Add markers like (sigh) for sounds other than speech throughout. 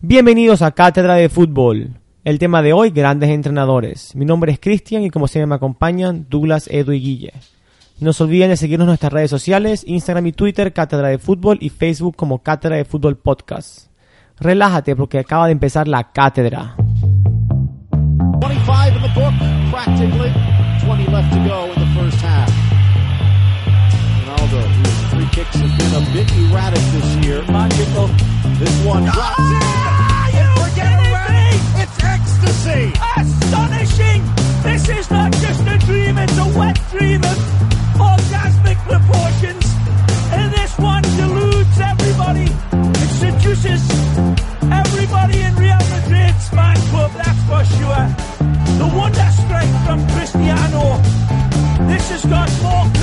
Bienvenidos a Cátedra de Fútbol. El tema de hoy, grandes entrenadores. Mi nombre es Cristian y como siempre me acompañan Douglas, Edu y Guille. No se olviden de seguirnos en nuestras redes sociales, Instagram y Twitter, Cátedra de Fútbol y Facebook como Cátedra de Fútbol Podcast. Relájate porque acaba de empezar la cátedra. 25 in the book, practically. 20 left to go in the first half. Ronaldo, free kicks have been a bit erratic this year. This one drops ecstasy! Astonishing! This is not just a dream, it's a wet dream of orgasmic proportions. And this one deludes everybody. It seduces everybody in Real Madrid's fan club, that's for sure. The wonder strike from Cristiano. This has got more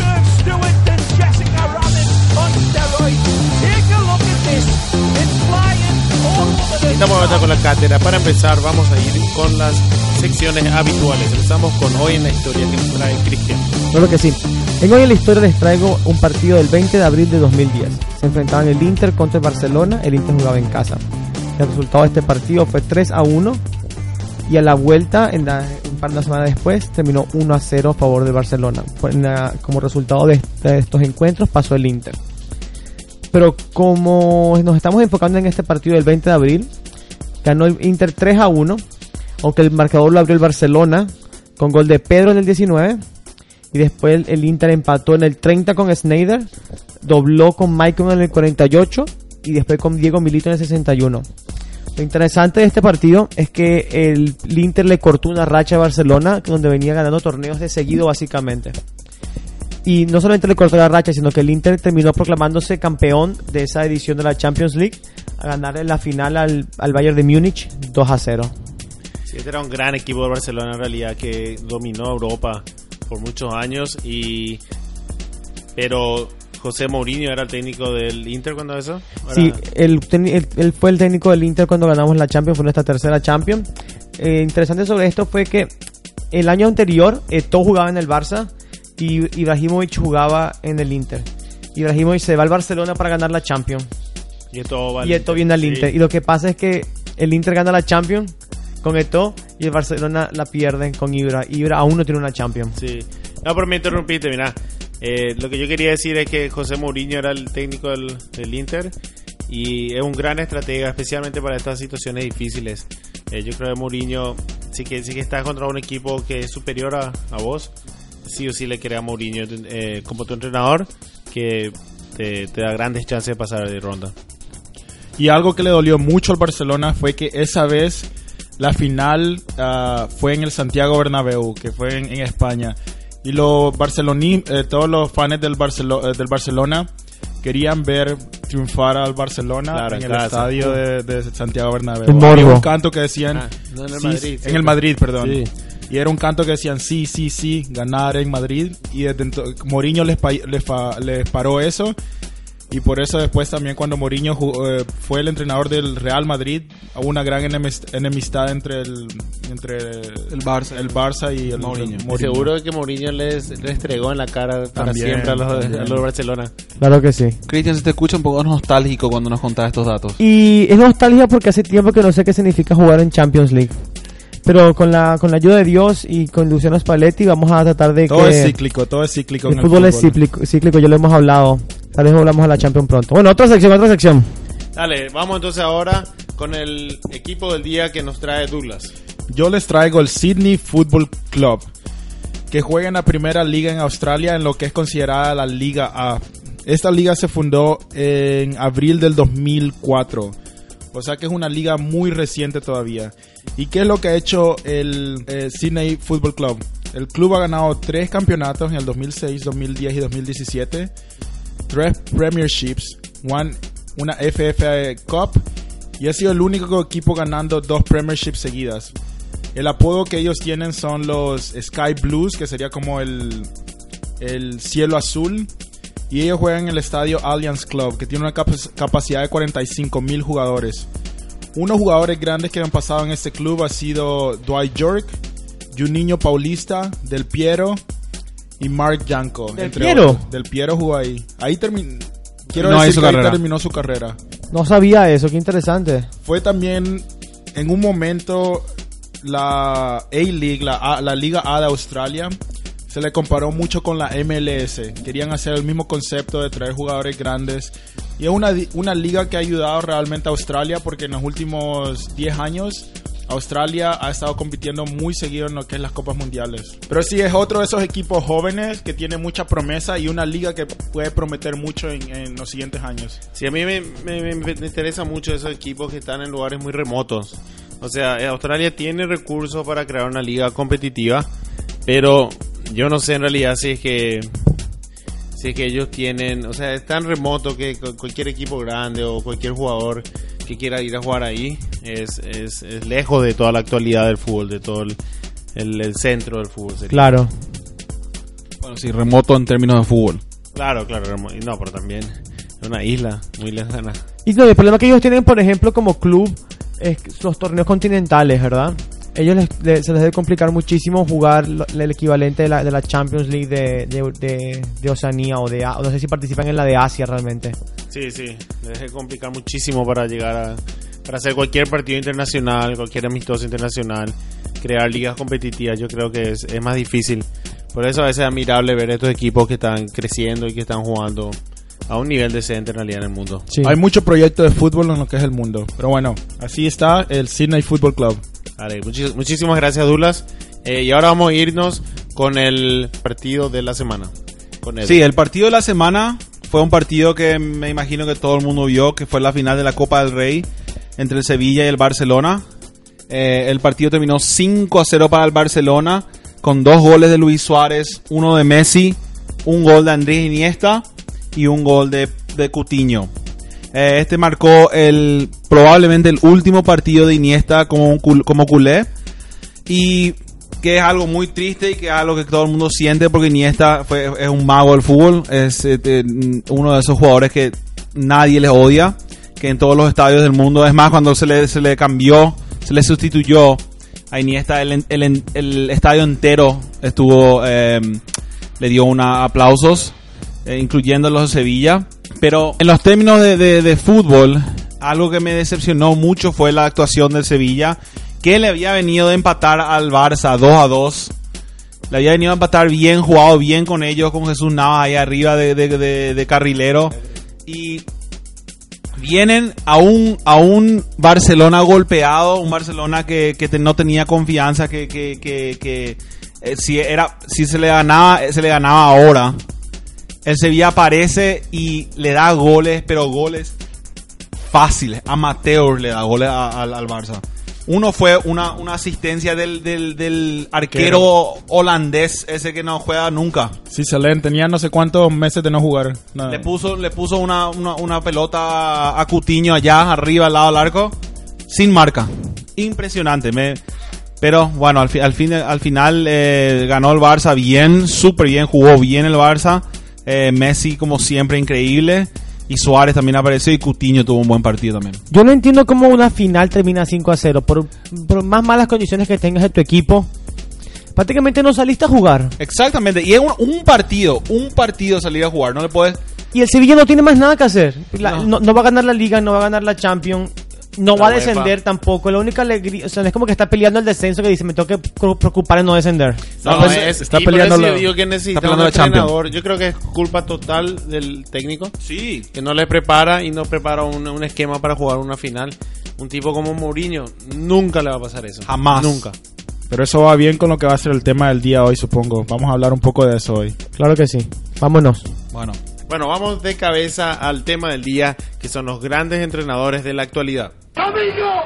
Estamos ahora con la cátedra. Para empezar, vamos a ir con las secciones habituales. Empezamos con hoy en la historia que nos trae Cristian. Claro que sí. En hoy en la historia les traigo un partido del 20 de abril de 2010. Se enfrentaban el Inter contra el Barcelona, el Inter jugaba en casa. El resultado de este partido fue 3 a 1 y a la vuelta, en un par de semanas después, terminó 1 a 0 a favor del Barcelona. Como resultado de, de estos encuentros pasó el Inter. Pero como nos estamos enfocando en este partido del 20 de abril, ganó el Inter 3 a 1, aunque el marcador lo abrió el Barcelona con gol de Pedro en el 19 y después el, Inter empató en el 30 con Snyder, dobló con Maicon en el 48 y después con Diego Milito en el 61. Lo interesante de este partido es que el, el Inter le cortó una racha a Barcelona donde venía ganando torneos de seguido básicamente. Y no solamente le cortó la racha, sino que el Inter terminó proclamándose campeón de esa edición de la Champions League a ganar en la final al, al Bayern de Múnich 2 a 0. Sí, este era un gran equipo de Barcelona en realidad que dominó Europa por muchos años y pero José Mourinho era el técnico del Inter cuando eso. Era- Sí, él, él- él fue el técnico del Inter cuando ganamos la Champions, fue nuestra tercera Champions. Eh, interesante sobre esto fue que el año anterior Eto'o jugaba en el Barça y Ibrahimovic jugaba en el Inter. Ibrahimovic se va al Barcelona para ganar la Champions y Eto'o va y Eto'o viene al Sí. Inter. Y lo que pasa es que el Inter gana la Champions con Eto'o y el Barcelona la pierde con Ibra. Ibra aún no tiene una Champions. Sí. No, pero me interrumpiste, mira. Eh, lo que yo quería decir es que José Mourinho era el técnico del, del Inter y es un gran estratega, especialmente para estas situaciones difíciles. Eh, yo creo que Mourinho, sí que, sí que estás contra un equipo que es superior a, a vos, sí o sí le crea a Mourinho eh, como tu entrenador, que te, te da grandes chances de pasar de ronda. Y algo que le dolió mucho al Barcelona fue que esa vez la final ah, fue en el Santiago Bernabéu, que fue en, en España. Y los barceloní, eh, todos los fans del, Barcelo- eh, del Barcelona querían ver triunfar al Barcelona Claro, en el casa. estadio de, de Santiago Bernabéu. Había un canto que decían... Ah, no en el sí, Madrid, en sí. el Madrid, perdón. Sí. Y era un canto que decían sí, sí, sí, ganar en Madrid. Y desde Mourinho les, pa- les, les paró eso. Y por eso después también cuando Mourinho ju- eh, fue el entrenador del Real Madrid, hubo una gran enemist- enemistad entre el entre el Barça. el Barça y el Mourinho. el Seguro que Mourinho les, les entregó en la cara para También, siempre a los, a los de Barcelona. Claro que sí. Cristian, se te escucha un poco nostálgico cuando nos contás estos datos. Y es nostalgia porque hace tiempo que no sé qué significa jugar en Champions League. Pero con la, con la ayuda de Dios y con Luciano Spalletti vamos a tratar de Todo que... es cíclico, todo es cíclico. el en fútbol, es cíclico, cíclico, ya lo hemos hablado. Tal vez volvamos a la Champions pronto. Bueno, otra sección, otra sección. Dale, vamos entonces ahora con el equipo del día que nos trae Douglas. Yo les traigo el Sydney Football Club, que juega en la primera liga en Australia en lo que es considerada la Liga A. Esta liga se fundó en abril del 2004, o sea que es una liga muy reciente todavía. ¿Y qué es lo que ha hecho el eh, Sydney Football Club? El club ha ganado tres campeonatos en el 2006, 2010 y 2017, tres premierships, one- una FFA Cup y ha sido el único equipo ganando dos premierships seguidas. El apodo que ellos tienen son los Sky Blues, que sería como el, el cielo azul. Y ellos juegan en el estadio Allianz Club, que tiene una capac- capacidad de 45 mil jugadores. Unos jugadores grandes que han pasado en este club ha sido Dwight York, Juninho Paulista, Del Piero y Mark Yanko. ¿Del entre Piero? otros. Del Piero jugó ahí. Ahí terminó. Quiero No decir que ahí terminó su carrera. No sabía eso, qué interesante. Fue también en un momento la A-League, la, A- la Liga A de Australia, se le comparó mucho con la MLS. Querían hacer el mismo concepto de traer jugadores grandes. Y es una, una liga que ha ayudado realmente a Australia porque en los últimos 10 años Australia ha estado compitiendo muy seguido en lo que es las Copas Mundiales. Pero sí es otro de esos equipos jóvenes que tiene mucha promesa y una liga que puede prometer mucho en, en los siguientes años. Sí, a mí me, me- interesa mucho esos equipos que están en lugares muy remotos. O sea, eh, Australia tiene recursos para crear una liga competitiva, pero yo no sé en realidad si es que si es que ellos tienen, o sea, es tan remoto que cu- cualquier equipo grande o cualquier jugador que quiera ir a jugar ahí es, es, es lejos de toda la actualidad del fútbol, de todo el, el- el centro del fútbol. sería. Claro. Bueno, sí, remoto en términos de fútbol. Claro, claro, no, pero también es una isla muy lejana. Y no, el problema que ellos tienen, por ejemplo, como club, es los torneos continentales, ¿verdad? Ellos les- le- se les debe complicar muchísimo jugar el equivalente de la, de la Champions League de, de, Oceanía o de o no sé si participan en la de Asia realmente. Sí, sí, les debe complicar muchísimo para llegar a para hacer cualquier partido internacional, cualquier amistoso internacional, crear ligas competitivas, yo creo que es, es más difícil. Por eso a veces es admirable ver estos equipos que están creciendo y que están jugando a un nivel decente en realidad en el mundo. Sí. Hay mucho proyecto de fútbol en lo que es el mundo. Pero bueno, así está el Sydney Football Club. Vale, muchis- muchísimas gracias, Dulas. Eh, y ahora vamos a irnos con el partido de la semana. Con. Sí, el partido de la semana fue un partido que me imagino que todo el mundo vio, que fue la final de la Copa del Rey entre el Sevilla y el Barcelona. Eh, el partido terminó 5 a 0 para el Barcelona, con dos goles de Luis Suárez, uno de Messi, un gol de Andrés Iniesta y un gol de, de Coutinho. Eh, este marcó el probablemente el último partido de Iniesta como, un cul- como culé. Y que es algo muy triste y que es algo que todo el mundo siente porque Iniesta fue, es un mago del fútbol. Es eh, uno de esos jugadores que nadie les odia. Que en todos los estadios del mundo. Es más, cuando se le, se le cambió, se le sustituyó a Iniesta, el, el- el estadio entero estuvo. eh, le dio una aplausos, eh, incluyendo los de Sevilla. Pero en los términos de, de- de fútbol, algo que me decepcionó mucho fue la actuación del Sevilla, que le había venido de empatar al Barça 2 a 2. Le había venido a empatar bien, jugado bien con ellos, con Jesús Navas ahí arriba de, de- de- de carrilero. Y vienen a un, a un Barcelona golpeado, un Barcelona que, que no tenía confianza, que, que, que, que, eh, si, era, si se le ganaba, eh, se le ganaba ahora. El Sevilla aparece y le da goles, pero goles fáciles. Amateur le da goles a- al- al Barça. Uno fue una, una asistencia del, del, del arquero holandés, ese que no juega nunca. Sí, Salen tenía no sé cuántos meses de no jugar. Nada. Le puso, le puso una, una, una pelota a Cutiño allá arriba al lado del arco sin marca. Impresionante. Me, pero bueno, al, fi- al, fin, al final eh, ganó el Barça bien, súper bien, jugó bien el Barça. Eh, Messi como siempre increíble. Y Suárez también apareció y Cutiño tuvo un buen partido también. Yo no entiendo cómo una final termina 5 a 0. Por, por más malas condiciones que tengas de tu equipo, prácticamente no saliste a jugar. Exactamente. Y es un, un partido, un partido salir a jugar. No le puedes... Y el Sevilla no tiene más nada que hacer. La- No. no. no va a ganar la Liga, no va a ganar la Champions. No La va a UEFA. descender tampoco. La única alegría, o sea, es como que está peleando el descenso que dice, me tengo que preocupar en no descender. No, pues, es, está y por peleando yo la- digo que necesita está un entrenador. Yo creo que es culpa total del técnico Sí. que no le prepara y no prepara un, un esquema para jugar una final. Un tipo como Mourinho nunca le va a pasar eso. Jamás. Nunca. Pero eso va bien con lo que va a ser el tema del día hoy, supongo. Vamos a hablar un poco de eso hoy. Claro que sí. Vámonos. Bueno. Bueno, vamos de cabeza al tema del día, que son los grandes entrenadores de la actualidad. Domingo!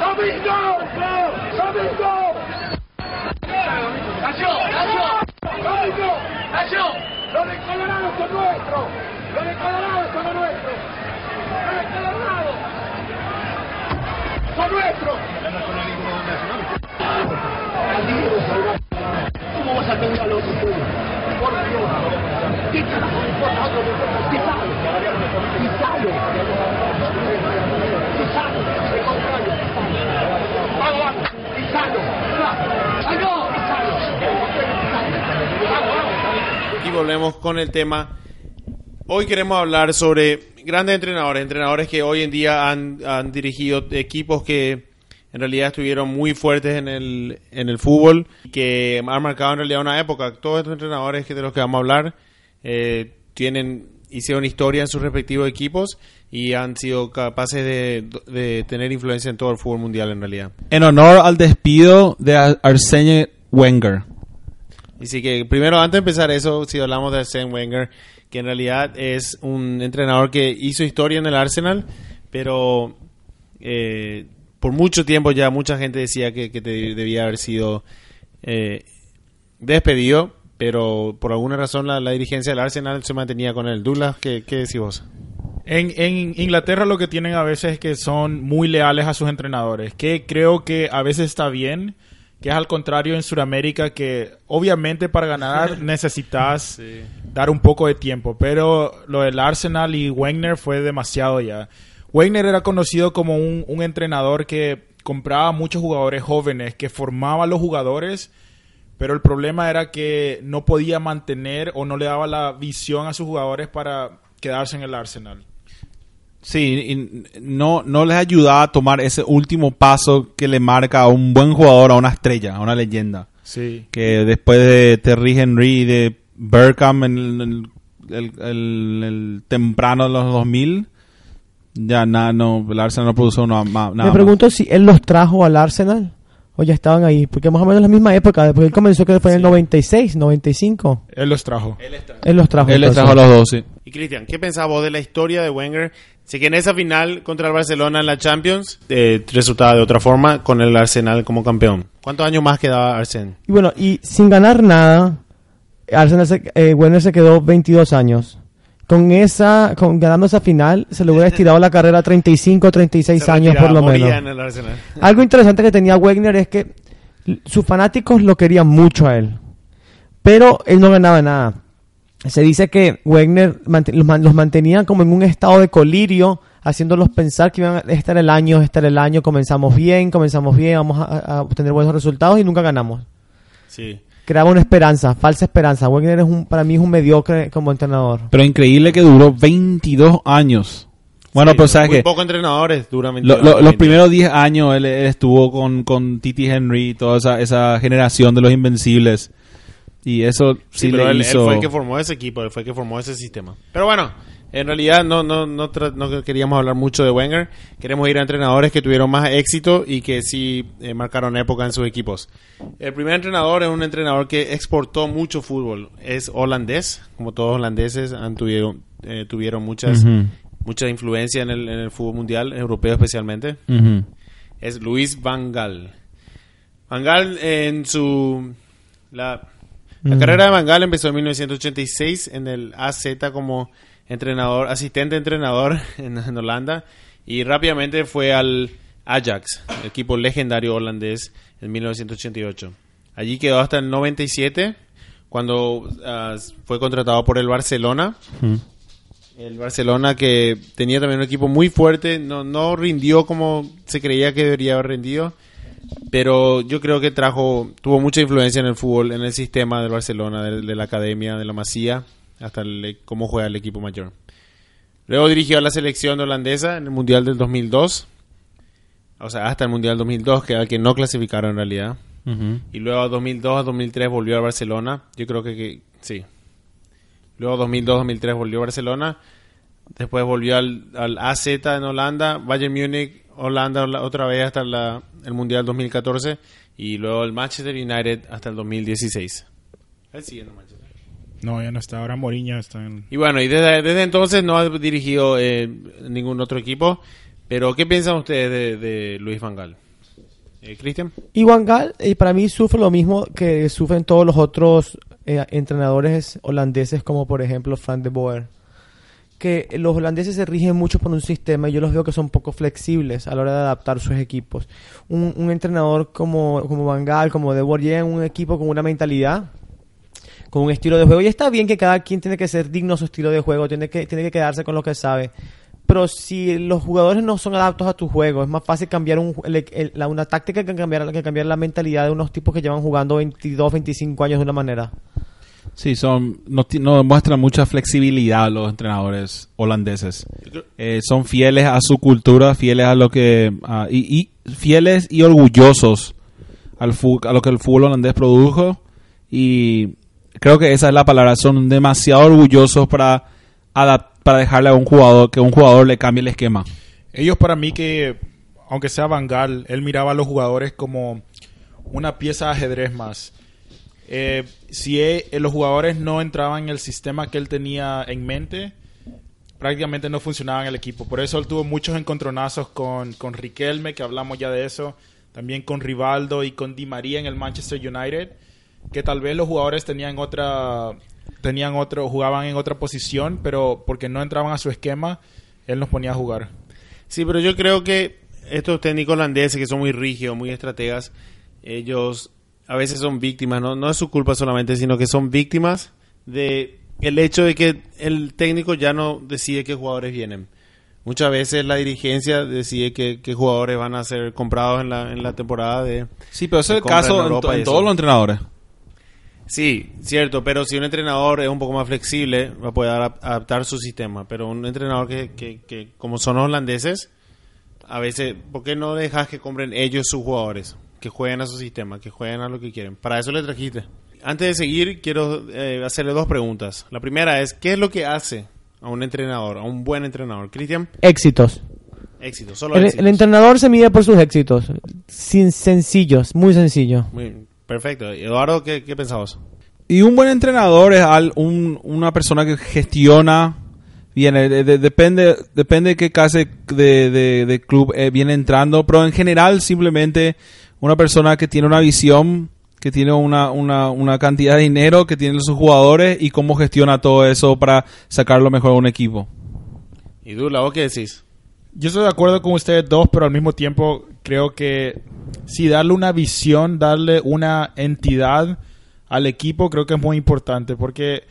Domingo! Domingo! ¡Nació! ¡Nació! ¡Domingo! ¡Nació! ¡Los de Colorado son nuestros! ¡Los de Colorado son nuestros! ¡Los de Colorado! ¡Son nuestros! ¿Cómo vas a tener a los Y volvemos con el tema. Hoy queremos hablar sobre grandes entrenadores, entrenadores que hoy en día han, han dirigido equipos que en realidad estuvieron muy fuertes en el, en el fútbol, que han marcado en realidad una época. Todos estos entrenadores que de los que vamos a hablar eh, tienen hicieron historia en sus respectivos equipos y han sido capaces de, de tener influencia en todo el fútbol mundial en realidad. En honor al despido de Ar- Arsene Wenger. Así que primero, antes de empezar eso, si hablamos de Arsene Wenger, que en realidad es un entrenador que hizo historia en el Arsenal, pero eh, por mucho tiempo ya mucha gente decía que, que te- debía haber sido eh, despedido, pero por alguna razón la, la dirigencia del Arsenal se mantenía con él. Douglas, ¿qué, qué decís vos? En, en Inglaterra lo que tienen a veces es que son muy leales a sus entrenadores, que creo que a veces está bien, que es al contrario en Sudamérica que obviamente para ganar (laughs) necesitas dar un poco de tiempo, pero lo del Arsenal y Wenger fue demasiado ya. Wenger era conocido como un, un entrenador que compraba muchos jugadores jóvenes, que formaba a los jugadores, pero el problema era que no podía mantener o no le daba la visión a sus jugadores para quedarse en el Arsenal. Sí, y no, no les ayudaba a tomar ese último paso que le marca a un buen jugador, a una estrella, a una leyenda. Sí. Que después de Terry Henry y de Bergkamp en el, el- el- el- el temprano de los 2000, ya nada, no, el Arsenal no produjo no- ma- nada. Me más. pregunto si él los trajo al Arsenal o ya estaban ahí, porque más o menos la misma época, porque él comenzó que fue en el 96, 95. Él los trajo. Él los trajo. Él les entonces. trajo a los dos, sí. Y Cristian, ¿qué pensás vos de la historia de Wenger? Sé que en esa final contra el Barcelona en la Champions eh, resultaba de otra forma con el Arsenal como campeón. ¿Cuántos años más quedaba Arsenal? Y bueno, y sin ganar nada, Arsenal se, eh, Werner se quedó 22 años. Con esa, con ganando esa final, se le hubiera estirado la carrera a 35, 36 Se años por lo menos. Algo interesante que tenía Wegner es que sus fanáticos lo querían mucho a él, pero él no ganaba nada. Se dice que Wegner los mantenía como en un estado de colirio, haciéndolos pensar que iban a estar el año, estar el año, comenzamos bien, comenzamos bien, vamos a, a obtener buenos resultados y nunca ganamos. Sí. Creaba una esperanza, falsa esperanza. Wegner es un, para mí es un mediocre como entrenador. Pero increíble que duró 22 años. Bueno, Sí, pero sabes muy que pocos entrenadores duran lo- 22 lo- los primeros 10 años él, él estuvo con, con Titi Henry y toda esa, esa generación de los invencibles. Y eso sí, Sí, pero le él, él hizo... fue el que formó ese equipo, él fue el que formó ese sistema. Pero bueno, en realidad no, no, no, no queríamos hablar mucho de Wenger. Queremos ir a entrenadores que tuvieron más éxito y que sí eh, marcaron época en sus equipos. El primer entrenador es un entrenador que exportó mucho fútbol. Es holandés, como todos holandeses han tuvieron, eh, tuvieron muchas, Ujú. mucha influencia en el, en el fútbol mundial, europeo especialmente. Es Luis Van Gaal. Van Gaal en su... La, la carrera de Van Gaal empezó en 1986 en el AZ como entrenador, asistente entrenador (laughs) en, en Holanda y rápidamente fue al Ajax, el equipo legendario holandés en 1988. Allí quedó hasta el 97 cuando ah, fue contratado por el Barcelona. El Barcelona que tenía también un equipo muy fuerte, no, no rindió como se creía que debería haber rendido, pero yo creo que trajo, tuvo mucha influencia en el fútbol, en el sistema del Barcelona, de, de la academia, de la Masía, hasta el- cómo juega el equipo mayor. Luego dirigió a la selección holandesa en el Mundial del 2002, o sea, hasta el Mundial 2002, que al que no clasificaron en realidad. Ujú. Y luego a 2002 a 2003 volvió a Barcelona. Yo creo que, que sí. Luego 2002-2003 volvió a Barcelona. Después volvió al, al AZ en Holanda. Bayern Múnich, Holanda ola- otra vez hasta la- el Mundial 2014. Y luego el Manchester United hasta el 2016. Él sigue en el Manchester. No, ya no está. Ahora Mourinho está en... Y bueno, y desde, desde entonces no ha dirigido eh, ningún otro equipo. Pero, ¿qué piensan ustedes de, de Luis Van Gaal? Eh, Cristian. Y Van Gaal, eh, para mí, sufre lo mismo que sufren todos los otros eh, entrenadores holandeses, como por ejemplo Frank de Boer. Que los holandeses se rigen mucho por un sistema y yo los veo que son poco flexibles a la hora de adaptar sus equipos. Un, un entrenador como, como Van Gaal, como de Boer, llega en un equipo con una mentalidad, con un estilo de juego. Y está bien que cada quien tiene que ser digno a su estilo de juego, tiene que, tiene que quedarse con lo que sabe. Pero si los jugadores no son adaptos a tu juego, es más fácil cambiar una táctica que cambiar, que cambiar la mentalidad de unos tipos que llevan jugando 22, 25 años de una manera. Sí, son no, no muestran mucha flexibilidad los entrenadores holandeses. Eh, son fieles a su cultura, fieles a lo que y, fieles y orgullosos al a lo que el fútbol holandés produjo y creo que esa es la palabra. Son demasiado orgullosos para para dejarle a un jugador que un jugador le cambie el esquema. Ellos para mí que, aunque sea Van Gaal, él miraba a los jugadores como una pieza de ajedrez más. Eh, si e- eh, los jugadores no entraban en el sistema que él tenía en mente, prácticamente no funcionaba en el equipo. Por eso él tuvo muchos encontronazos con, con Riquelme, que hablamos ya de eso, también con Rivaldo y con Di María en el Manchester United, que tal vez los jugadores tenían otra tenían otro jugaban en otra posición, pero porque no entraban a su esquema, él nos ponía a jugar. Sí, pero yo creo que estos técnicos holandeses que son muy rígidos, muy estrategas, ellos a veces son víctimas, no, no es su culpa solamente, sino que son víctimas de el hecho de que el técnico ya no decide qué jugadores vienen. Muchas veces la dirigencia decide qué, qué jugadores van a ser comprados en la, en la temporada de... Sí, pero ese es el en caso en, en eso. todos los entrenadores. Sí, cierto, pero si un entrenador es un poco más flexible, va a poder adap- adaptar su sistema. Pero un entrenador que, que, que como son holandeses, a veces, ¿por qué no dejas que compren ellos sus jugadores? Que jueguen a su sistema, que jueguen a lo que quieren. Para eso le trajiste. Antes de seguir, quiero eh, hacerle dos preguntas. La primera es, ¿qué es lo que hace a un entrenador, a un buen entrenador? Cristian, Éxitos. éxito, solo El, éxitos. el entrenador se mide por sus éxitos. Sin sencillos, muy sencillo. Muy- perfecto. Eduardo, ¿qué, qué pensabas? Y un buen entrenador es al- un- una persona que gestiona bien. eh, de- de- depende, depende de qué clase de, de- de club eh, viene entrando, pero en general simplemente una persona que tiene una visión, que tiene una, una, una cantidad de dinero, que tiene sus jugadores y cómo gestiona todo eso para sacar lo mejor de un equipo. ¿Y Dula, vos qué decís? Yo estoy de acuerdo con ustedes dos, pero al mismo tiempo creo que sí, darle una visión, darle una entidad al equipo, creo que es muy importante, porque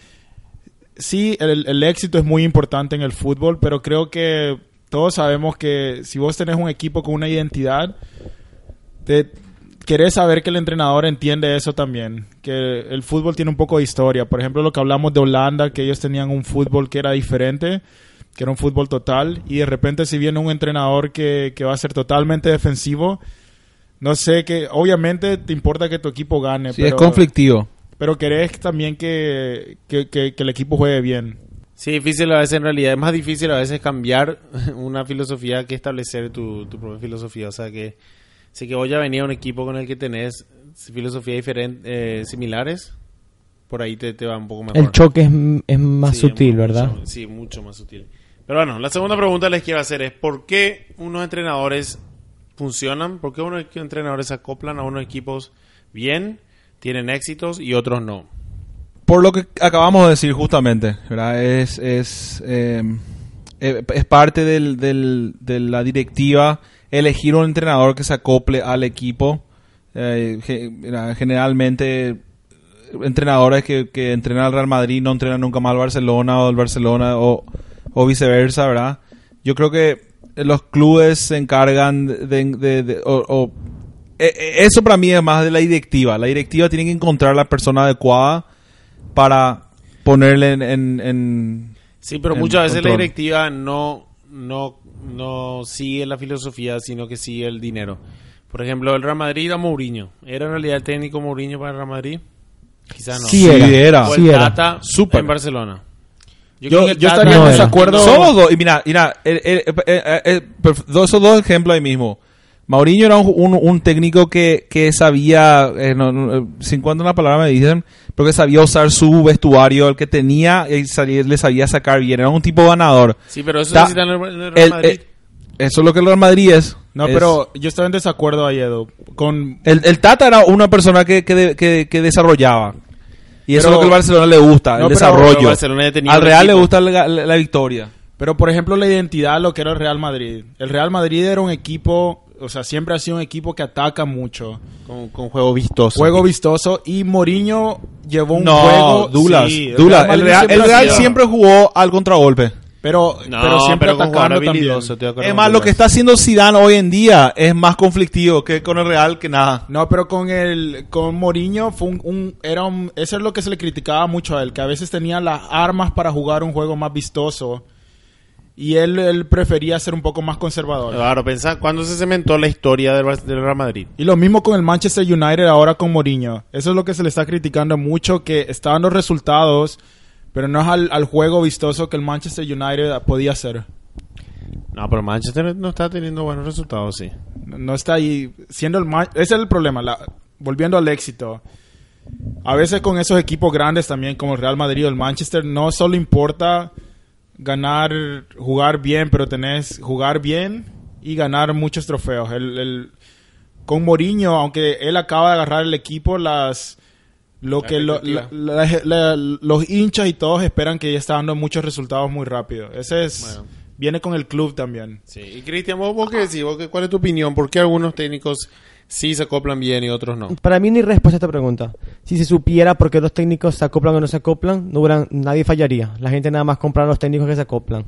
sí, el, éxito es muy importante en el fútbol, pero creo que todos sabemos que si vos tenés un equipo con una identidad, te querés saber que el entrenador entiende eso también, que el fútbol tiene un poco de historia. Por ejemplo, lo que hablamos de Holanda, que ellos tenían un fútbol que era diferente, que era un fútbol total, y de repente si viene un entrenador que, que va a ser totalmente defensivo, no sé, que obviamente te importa que tu equipo gane, Sí, pero, es conflictivo. pero querés también que, que, que- que el equipo juegue bien. Sí, difícil a veces en realidad. Es más difícil a veces cambiar (laughs) una filosofía que establecer tu, tu propia filosofía. O sea que si que vos ya venía a un equipo con el que tenés filosofías diferentes, similares, por ahí te, te va un poco mejor. El choque es, es más Sí, sutil, mucho- ¿verdad? sí, mucho más sutil. Pero bueno, la segunda pregunta les quiero hacer es ¿por qué unos entrenadores funcionan? ¿Por qué unos entrenadores se acoplan a unos equipos bien, tienen éxitos y otros no? Por lo que acabamos de decir justamente. Es, es, eh, eh, es parte del, del- de la directiva elegir un entrenador que se acople al equipo. Eh, generalmente entrenadores que, que entrenan al Real Madrid no entrenan nunca más al Barcelona o al Barcelona o, o viceversa, ¿verdad? Yo creo que los clubes se encargan de... de- de- o- o- eh, eh, eso para mí es más de la directiva. La directiva tiene que encontrar la persona adecuada para ponerle en... en- en- Sí, pero en muchas veces la directiva no, no, no sigue la filosofía, sino que sigue el dinero. Por ejemplo, el Real Madrid a Mourinho. ¿Era en realidad el técnico Mourinho para el Real Madrid? Quizás no. Sí Sí era. era. O el sí era. Tata Súper. en Barcelona. Yo- yo estaría en desacuerdo- Somos dos. Y mira, mira el- el- el- el- el- perf- dos- esos dos ejemplos ahí mismo. Mauriño era un, un- un técnico que, que sabía, eh, no, no, sin cuanto una palabra me dicen, pero que sabía usar su vestuario, el que tenía, y sabía- le sabía sacar bien. Era un tipo ganador. Sí, pero eso Ta- el, Real El- Madrid. eh, eso es lo que el Real Madrid es. No, Es- pero yo estoy en desacuerdo ahí. Con, El, el Tata era una persona que, que, de- que- que desarrollaba. Y eso Pero- es lo que al Barcelona le gusta, No, el desarrollo. al Real le gusta la, la- la victoria. Pero, por ejemplo, la identidad, lo que era el Real Madrid. El Real Madrid era un equipo, o sea, siempre ha sido un equipo que ataca mucho. Con, con juego vistoso. Juego vistoso. Y Mourinho llevó un no, juego... Douglas, Sí, Douglas, el Real, el siempre ha Real sido- siempre jugó al contragolpe. Pero, No, pero siempre pero atacando también. habilidoso, estoy de acuerdo Es más, lo que está haciendo Zidane hoy en día es más conflictivo que con el Real que nada. No, pero con el con Mourinho fue un, un- era un, eso es lo que se le criticaba mucho a él, que a veces tenía las armas para jugar un juego más vistoso y él, él prefería ser un poco más conservador. Claro, pensá cuándo se cementó la historia del, Real Madrid. Y lo mismo con el Manchester United ahora con Mourinho. Eso es lo que se le está criticando mucho, que está dando resultados, pero no es al, al juego vistoso que el Manchester United podía hacer. No, pero Manchester no está teniendo buenos resultados, sí. No no está ahí siendo el ese es el problema la- volviendo al éxito a veces con esos equipos grandes también como el Real Madrid o el Manchester no solo importa ganar jugar bien pero tenés jugar bien y ganar muchos trofeos el, el- con Mourinho aunque él acaba de agarrar el equipo las lo La que lo- la- la- la- los hinchas y todos esperan que ya está dando muchos resultados muy rápido ese es Bueno. viene con el club también Sí, y Cristian, ¿vos, vos qué decís? ¿Vos qué- ¿Cuál es tu opinión? ¿Por qué algunos técnicos sí se acoplan bien y otros no? Para mí ni respuesta a esta pregunta. Si se supiera por qué los técnicos se acoplan o no se acoplan, no hubieran- nadie fallaría. La gente nada más compra a los técnicos que se acoplan.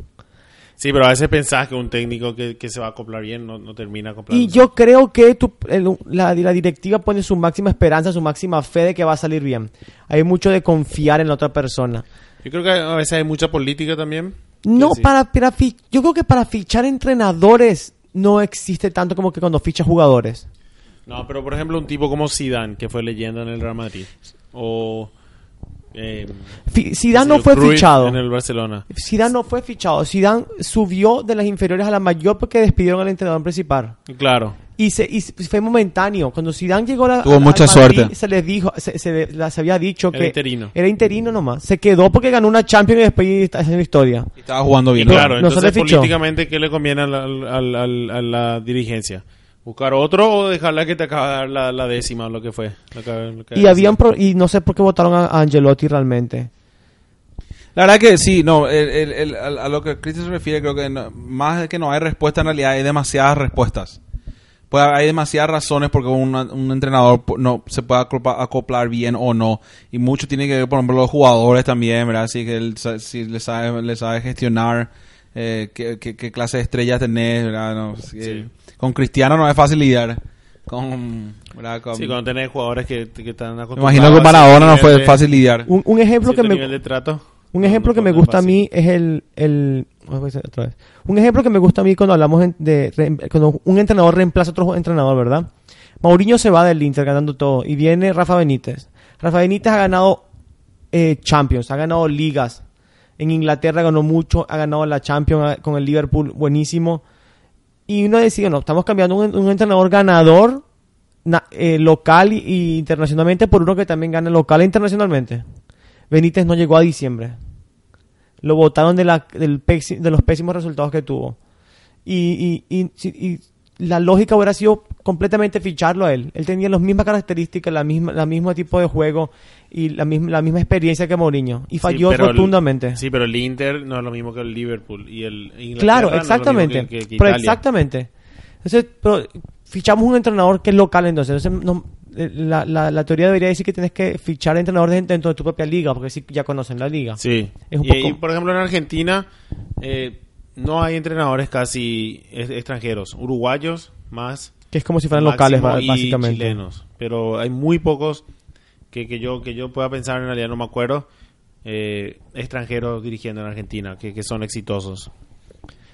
Sí, pero a veces pensás que un técnico que, que se va a acoplar bien no, no termina acoplando. Y yo creo que tu- el- la, la directiva pone su máxima esperanza, su máxima fe de que va a salir bien. Hay mucho de confiar en la otra persona. Yo creo que a veces hay mucha política también. No, Sí. para, para yo creo que para fichar entrenadores no existe tanto como que cuando ficha jugadores. No, pero por ejemplo un tipo como Zidane, que fue leyenda en el Real Madrid. O... Eh, Zidane no fue Cruyff fichado. En el Barcelona. Zidane no fue fichado. Zidane subió de las inferiores a la mayor porque despidieron al entrenador principal. Claro. Y, se, y fue momentáneo. Cuando Zidane llegó a la, Tuvo al- mucha Madrid, suerte. Se les dijo, se, se, se había dicho Era que interino. era interino nomás. Se quedó porque ganó una Champions y después está haciendo historia. Y estaba jugando bien. Y claro, no se entonces políticamente, ¿qué le conviene a la, al- a la dirigencia? ¿Buscar otro o dejarla que te acaba de dar la, la décima o lo que fue? Lo que- lo que Y habían pro- y no sé por qué votaron a, a Angelotti realmente. La verdad que sí, no, el- el- el- a a lo que Cristian se refiere, creo que no- más de que no hay respuesta, en realidad hay demasiadas respuestas. Pues hay demasiadas razones porque una- un entrenador no se puede acopla- acoplar bien o no. Y mucho tiene que ver, por ejemplo, los jugadores también, ¿verdad? Si, que él si le, sabe, le sabe gestionar, eh, qué, qué- qué clase de estrella tenés, ¿verdad? No, si- Sí. Con Cristiano no es fácil lidiar. Con, ¿verdad? Con- Sí, cuando tenés jugadores que, que están acostumbrados imagino que a cierto Maradona no fue de- fácil lidiar. Un, un ejemplo que me nivel de trato. Un No, ejemplo no que me gusta a fácil. mí es el, el a otra vez. Un ejemplo que me gusta a mí cuando hablamos de re- cuando un entrenador reemplaza a otro entrenador, ¿verdad? Mourinho se va del Inter ganando todo y viene Rafa Benítez. Rafa Benítez ha ganado eh, Champions, ha ganado ligas. En Inglaterra ganó mucho, ha ganado la Champions con el Liverpool, buenísimo. Y uno decía, no, estamos cambiando un, entrenador ganador na- eh, local y, internacionalmente por uno que también gana local e internacionalmente. Benítez no llegó a diciembre. Lo votaron de, los pésimos resultados que tuvo. Y, y, y la lógica hubiera sido completamente ficharlo a él. Él tenía las mismas características, la misma, la mismo tipo de juego y la misma, la misma experiencia que Mourinho. Y Sí, falló el- rotundamente. sí, pero el Inter no es lo mismo que el Liverpool. Y el Inglaterra Claro, exactamente. mismo que- que- que pero exactamente. Entonces, pero fichamos un entrenador que es local, entonces. Entonces, no- eh, la, la, la teoría debería decir que tienes que fichar entrenadores dentro de tu propia liga, porque sí ya conocen la liga. Sí. Es un y, poco- y, por ejemplo, en Argentina eh, no hay entrenadores casi ex- extranjeros. Uruguayos más. Que es como si fueran locales, y básicamente. chilenos. Pero hay muy pocos que, que yo que yo pueda pensar, en realidad no me acuerdo, eh, extranjeros dirigiendo en Argentina, que, que son exitosos.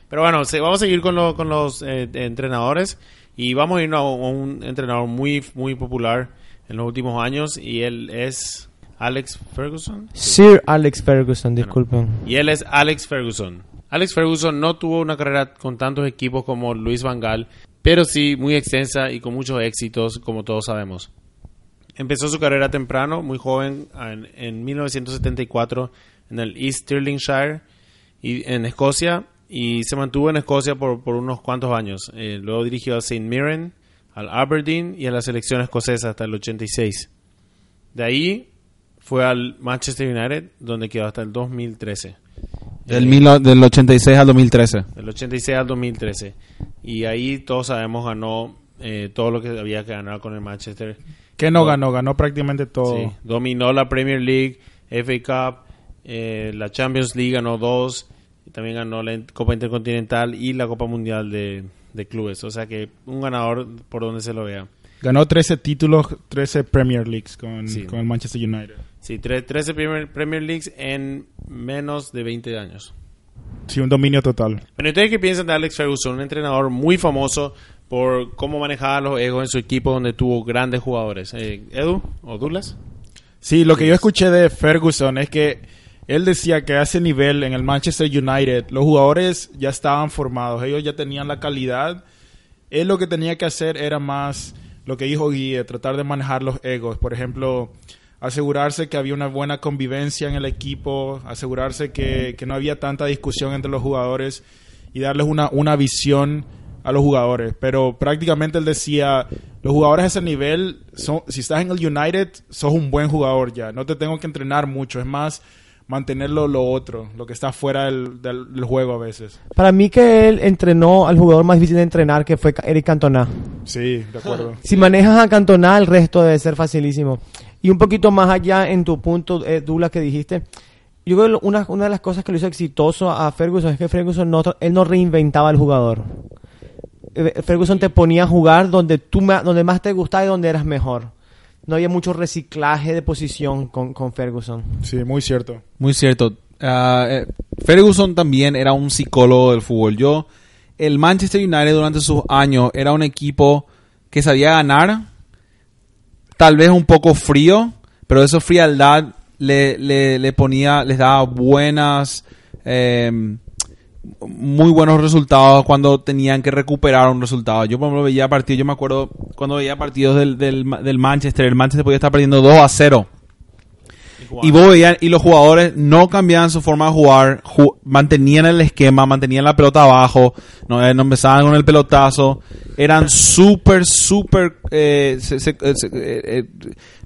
Pero bueno, se- vamos a seguir con, lo- con los eh, entrenadores y vamos a irnos a un, a un entrenador muy, muy popular en los últimos años y él es Alex Ferguson. Sir Alex Ferguson, disculpen. Y él es Alex Ferguson. Alex Ferguson no tuvo una carrera con tantos equipos como Luis Van Gaal, pero sí muy extensa y con muchos éxitos, como todos sabemos. Empezó su carrera temprano, muy joven, en, en 1974 en el East Stirlingshire y en Escocia y se mantuvo en Escocia por, por unos cuantos años. Eh, luego dirigió al St. Mirren, al Aberdeen y a la selección escocesa hasta el 86. De ahí fue al Manchester United, donde quedó hasta el 2013. Del, mil, del 86 al 2013. Del 86 al 2013. Y ahí todos sabemos ganó eh, todo lo que había que ganar con el Manchester. que no No. ganó ganó prácticamente todo Sí, dominó la Premier League, FA Cup, eh, la Champions League ganó dos, y también ganó la Copa Intercontinental y la Copa Mundial de, de Clubes. O sea que un ganador por donde se lo vea. Ganó 13 títulos, 13 Premier Leagues con, Sí. con el Manchester United. Sí, tre- 13 Premier, Premier Leagues en menos de 20 años. Sí, un dominio total. Pero ustedes qué piensan de Alex Ferguson, un entrenador muy famoso por cómo manejaba los egos en su equipo donde tuvo grandes jugadores. Eh, Edu o Douglas. Sí, lo que yo escuché de Ferguson es que él decía que a ese nivel en el Manchester United los jugadores ya estaban formados, ellos ya tenían la calidad. Él lo que tenía que hacer era más lo que dijo Guille, tratar de manejar los egos. Por ejemplo, asegurarse que había una buena convivencia en el equipo, asegurarse que, que no había tanta discusión entre los jugadores y darles una, una visión a los jugadores. Pero prácticamente él decía, los jugadores a ese nivel, son, si estás en el United, sos un buen jugador ya. No te tengo que entrenar mucho. Es más, mantenerlo lo otro, lo que está fuera del, del- del juego a veces. Para mí que él entrenó al jugador más difícil de entrenar, que fue Eric Cantona. Sí, de acuerdo. (laughs) Si manejas a Cantona, el resto debe ser facilísimo. Y un poquito más allá en tu punto, eh, Dula, que dijiste, yo creo que una, una de las cosas que lo hizo exitoso a Ferguson es que Ferguson no, él no reinventaba al jugador. Eh, Ferguson te ponía a jugar donde, tú donde más te gustaba y donde eras mejor. No había mucho reciclaje de posición con, con Ferguson. Sí, muy cierto. Muy cierto. Ah, eh, Ferguson también era un psicólogo del fútbol. Yo, el Manchester United durante sus años era un equipo que sabía ganar, tal vez un poco frío, pero esa frialdad le, le, le ponía, les daba buenas, eh, muy buenos resultados cuando tenían que recuperar un resultado. Yo, por ejemplo, veía partidos, yo me acuerdo cuando veía partidos del, del, del Manchester, el Manchester podía estar perdiendo 2 a 0. Y vos veías, y los jugadores no cambiaban su forma de jugar, ju- mantenían el esquema, mantenían la pelota abajo, no, eh, no empezaban con el pelotazo, eran súper, súper, eh, eh,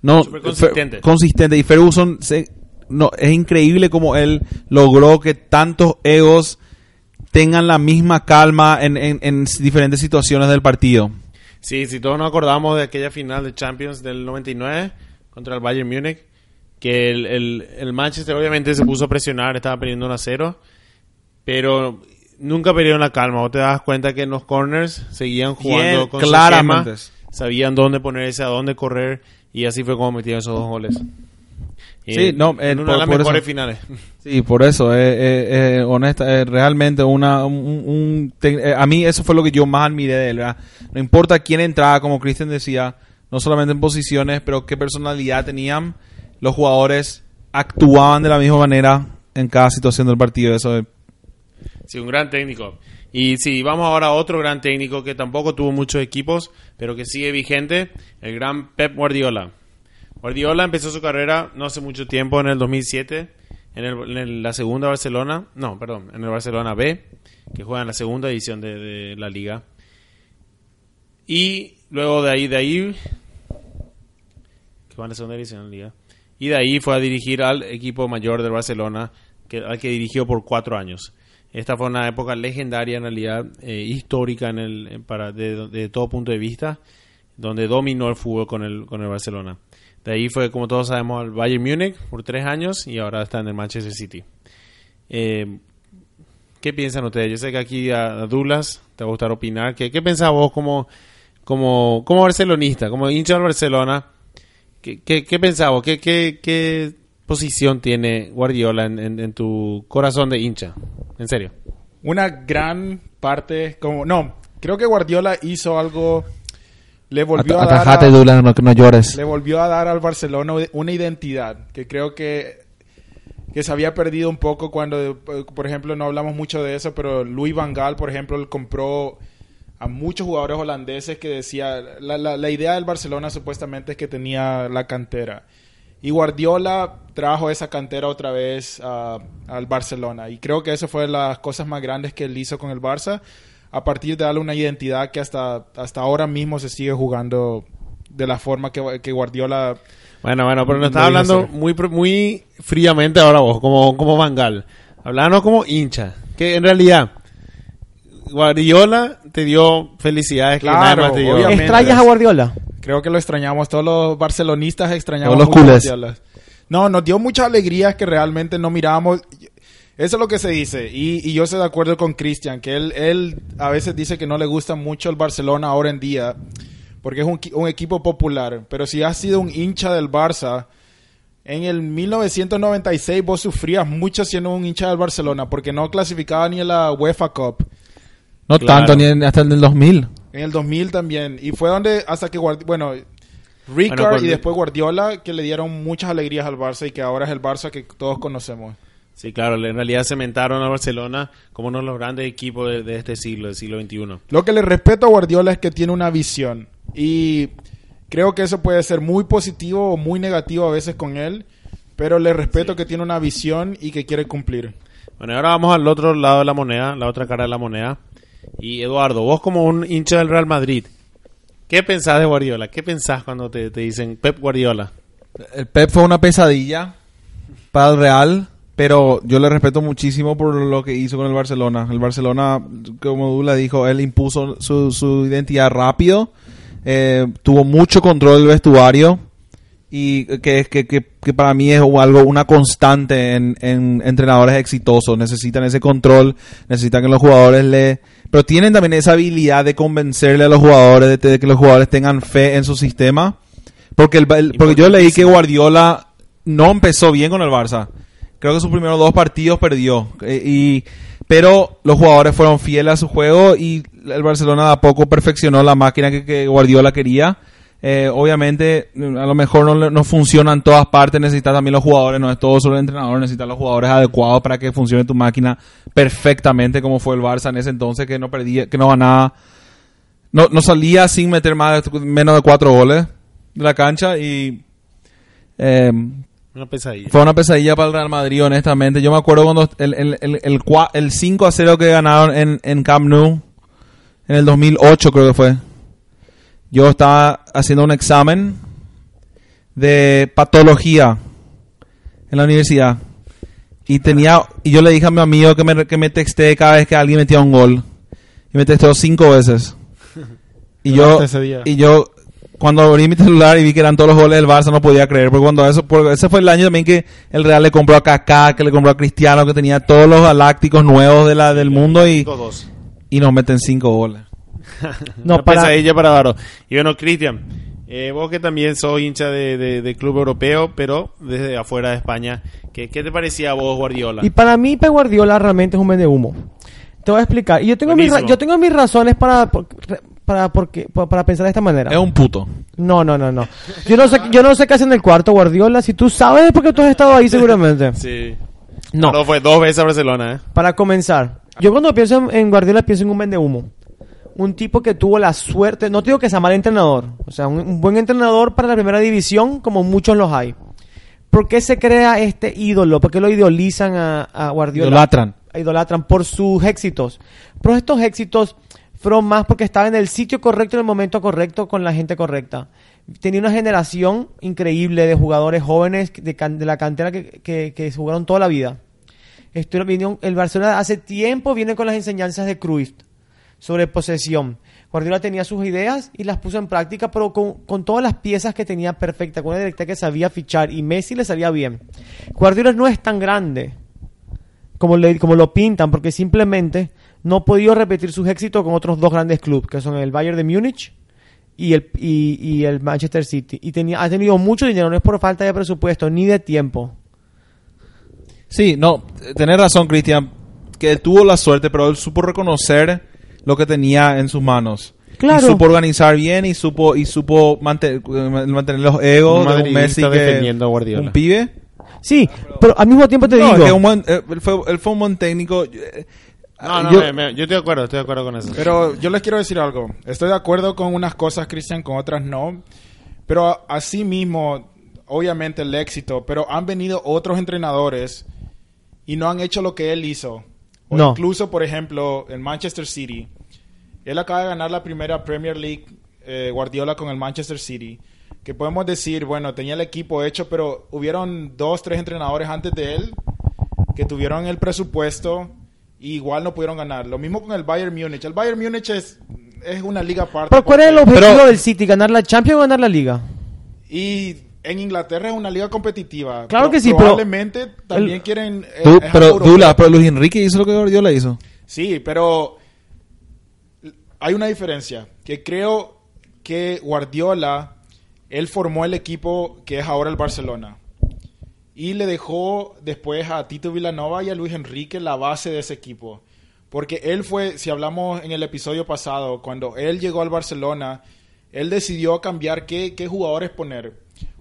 no, Súper consistentes. Consistente. Y Ferguson, se- no, es increíble como él logró que tantos egos tengan la misma calma en, en- en diferentes situaciones del partido. Sí, si todos nos acordamos de aquella final de Champions del 99 contra el Bayern Múnich, que el, el- el Manchester obviamente se puso a presionar, estaba perdiendo 1 a 0, pero nunca perdieron la calma. Vos te das cuenta que en los corners seguían jugando Bien, con su claramente. esquema, sabían dónde ponerse, a dónde correr, y así fue como metieron esos dos goles. Sí, no, eh, en una por- de las por mejores eso. finales. (laughs) Sí, por eso, eh, eh, eh, honesta, eh, realmente una, un, un- te- a mí eso fue lo que yo más admiré de él, ¿verdad? No importa quién entraba, como Cristian decía, no solamente en posiciones, pero qué personalidad tenían, los jugadores actuaban de la misma manera en cada situación del partido, eso es- Sí, un gran técnico. Y sí, vamos ahora a otro gran técnico que tampoco tuvo muchos equipos, pero que sigue vigente, el gran Pep Guardiola. Guardiola empezó su carrera no hace mucho tiempo, en el 2007, en, el- en el- la segunda Barcelona, no, perdón, en el Barcelona B, que juega en la segunda edición de, la liga. Y luego de ahí, de ahí, que la segunda edición de la liga, y de ahí fue a dirigir al equipo mayor del Barcelona, que, al que dirigió por cuatro años. Esta fue una época legendaria, en realidad, eh, histórica en el, para, de, de todo punto de vista, donde dominó el fútbol con el, con el Barcelona. De ahí fue, como todos sabemos, al Bayern Múnich por tres años y ahora está en el Manchester City. Eh, ¿Qué piensan ustedes? Yo sé que aquí a, a Douglas te va a gustar opinar. ¿Qué, qué vos como, como, como barcelonista, como hincha del Barcelona? ¿Qué, qué, qué? ¿Qué, qué, qué posición tiene Guardiola en- en tu corazón de hincha? En serio. Una gran parte, como, no, creo que Guardiola hizo algo, le volvió a dar Atajate, a- Douglas, no, que no llores. le volvió a dar al Barcelona una identidad que creo que, que se había perdido un poco cuando, eh, por ejemplo, no hablamos mucho de eso, pero Louis Van Gaal, por ejemplo, compró a muchos jugadores holandeses que decía, la, la, la idea del Barcelona supuestamente es que tenía la cantera. Y Guardiola trajo esa cantera otra vez a- al Barcelona. Y creo que eso fue de las cosas más grandes que él hizo con el Barça. A partir de darle una identidad que hasta, hasta ahora mismo se sigue jugando de la forma que, que Guardiola... Bueno, bueno, pero nos Lo estás hablando muy, muy fríamente ahora vos, como, como Vangal. Hablanos como hincha. Que en realidad, Guardiola te dio felicidades que Claro, nada más te dio. obviamente. ¿Extrañas a Guardiola? Creo que lo extrañamos. Todos los barcelonistas extrañamos Todos los mucho a culés. Guardiola. No, nos dio muchas alegrías que realmente no mirábamos. Eso es lo que se dice. Y, y yo estoy de acuerdo con Cristian, que él, él a veces dice que no le gusta mucho el Barcelona ahora en día, porque es un, un equipo popular. Pero si has sido un hincha del Barça, en el 1996 vos sufrías mucho siendo un hincha del Barcelona, porque no clasificaba ni en la UEFA Cup. No Claro. tanto, ni en- hasta en el 2000. En el 2000 también. Y fue donde, hasta que, bueno, Ricard Bueno, pues- y después Guardiola, que le dieron muchas alegrías al Barça y que ahora es el Barça que todos conocemos. Sí, claro, en realidad cementaron a Barcelona como uno de los grandes equipos de, de este siglo, del siglo XXI. Lo que le respeto a Guardiola es que tiene una visión. Y creo que eso puede ser muy positivo o muy negativo a veces con él. Pero le respeto que tiene una visión y que quiere cumplir. Bueno, ahora vamos al otro lado de la moneda, la otra cara de la moneda. Y Eduardo, vos como un hincha del Real Madrid, ¿qué pensás de Guardiola? ¿Qué pensás cuando te, te dicen Pep Guardiola? El Pep fue una pesadilla para el Real, pero yo le respeto muchísimo por lo que hizo con el Barcelona. El Barcelona, como Dula dijo, él impuso su, su identidad rápido, eh, tuvo mucho control del vestuario y que, que, que, que para mí es algo, una constante en, en entrenadores exitosos. Necesitan ese control, necesitan que los jugadores le... Pero tienen también esa habilidad de convencerle a los jugadores, de, de que los jugadores tengan fe en su sistema. Porque, el, el- porque yo leí que Guardiola no empezó bien con el Barça. Creo que sus primeros dos partidos perdió. Eh, y, pero los jugadores fueron fieles a su juego y el Barcelona a poco perfeccionó la máquina que, Guardiola quería. Eh, obviamente, a lo mejor no, no funciona en todas partes, necesita también los jugadores, no es todo solo el entrenador, necesita los jugadores adecuados para que funcione tu máquina perfectamente, como fue el Barça en ese entonces, que no perdía, que no ganaba, no, no salía sin meter más menos de cuatro goles de la cancha y eh, Una pesadilla. fue una pesadilla para el Real Madrid, honestamente. Yo me acuerdo cuando el, el, el, el, el 5 a 0 que ganaron en, en Camp Nou, en el 2008 creo que fue. Yo estaba haciendo un examen de patología en la universidad. Y tenía y yo le dije a mi amigo que me, que me texté cada vez que alguien metía un gol. Y me textó cinco veces. Y yo, y yo, cuando abrí mi celular y vi que eran todos los goles del Barça, no podía creer. Porque cuando eso, porque ese fue el año también que el Real le compró a Kaká, que le compró a Cristiano, que tenía todos los galácticos nuevos de la, del mundo y, 5-2. y nos meten cinco goles. (laughs) No, Una para, pesadilla para Eduardo. Y bueno, Cristian, eh, vos que también sos hincha de, de- de club europeo, pero desde afuera de España, ¿qué, qué te parecía a vos Guardiola? Y para mí Pep Guardiola realmente es un vende humo. Te voy a explicar. Y yo tengo, mis, yo tengo mis razones para, por- para, porque- para pensar de esta manera. Es un puto. No, no, no, no. Yo no sé, yo no sé qué hace en el cuarto Guardiola. Si tú sabes es porque tú has estado ahí seguramente. (laughs) Sí. No. No, fue dos veces a Barcelona, ¿eh? Para comenzar, yo cuando pienso en, en Guardiola pienso en un vende humo. Un tipo que tuvo la suerte, no te digo que sea mal entrenador, o sea, un, un buen entrenador para la primera división, como muchos los hay. ¿Por qué se crea este ídolo? ¿Por qué lo idolizan a, a Guardiola? Idolatran. idolatran por sus éxitos. Pero estos éxitos fueron más porque estaba en el sitio correcto en el momento correcto con la gente correcta. Tenía una generación increíble de jugadores jóvenes de, la cantera que, que, jugaron toda la vida. Esto vino- el Barcelona hace tiempo viene con las enseñanzas de Cruyff sobre posesión. Guardiola tenía sus ideas y las puso en práctica, pero con, con todas las piezas que tenía perfecta, con una directa que sabía fichar y Messi le salía bien. Guardiola no es tan grande como, le- como lo pintan, porque simplemente no ha podido repetir sus éxitos con otros dos grandes clubes, que son el Bayern de Múnich y el, y, y el Manchester City. Y tenía, ha tenido mucho dinero, no es por falta de presupuesto ni de tiempo. Sí, no, tenés razón, Cristian, que él tuvo la suerte, pero él supo reconocer lo que tenía en sus manos. Claro. Y supo organizar bien y supo y supo mantener, mantener los egos Un de un Messi que defendiendo a Guardiola. un pibe. Sí, pero al mismo tiempo te No, digo... que un buen- eh, él, fue, él fue un buen técnico. No, no, yo- me- me- yo estoy de acuerdo, estoy de acuerdo con eso. Pero yo les quiero decir algo. Estoy de acuerdo con unas cosas, Cristian, con otras no. Pero así mismo, obviamente el éxito, pero han venido otros entrenadores y no han hecho lo que él hizo. O No. incluso, por ejemplo, en Manchester City. Él acaba de ganar la primera Premier League eh, Guardiola con el Manchester City. Que podemos decir, bueno, tenía el equipo hecho, pero hubieron dos, tres entrenadores antes de él que tuvieron el presupuesto y igual no pudieron ganar. Lo mismo con el Bayern Múnich. El Bayern Múnich es, es una liga aparte. pero ¿cuál es el objetivo Pero- del City? ¿Ganar la Champions o ganar la Liga? Y en Inglaterra es una liga competitiva. Claro que sí, pero- Probablemente también el- quieren. eh, Tú- es algo pero. Dula, pero Luis Enrique hizo lo que Guardiola hizo. Sí, pero hay una diferencia. Que creo que Guardiola, él formó el equipo que es ahora el Barcelona. Y le dejó después a Tito Villanova y a Luis Enrique la base de ese equipo. Porque él fue, si hablamos en el episodio pasado, cuando él llegó al Barcelona, él decidió cambiar qué, qué jugadores poner.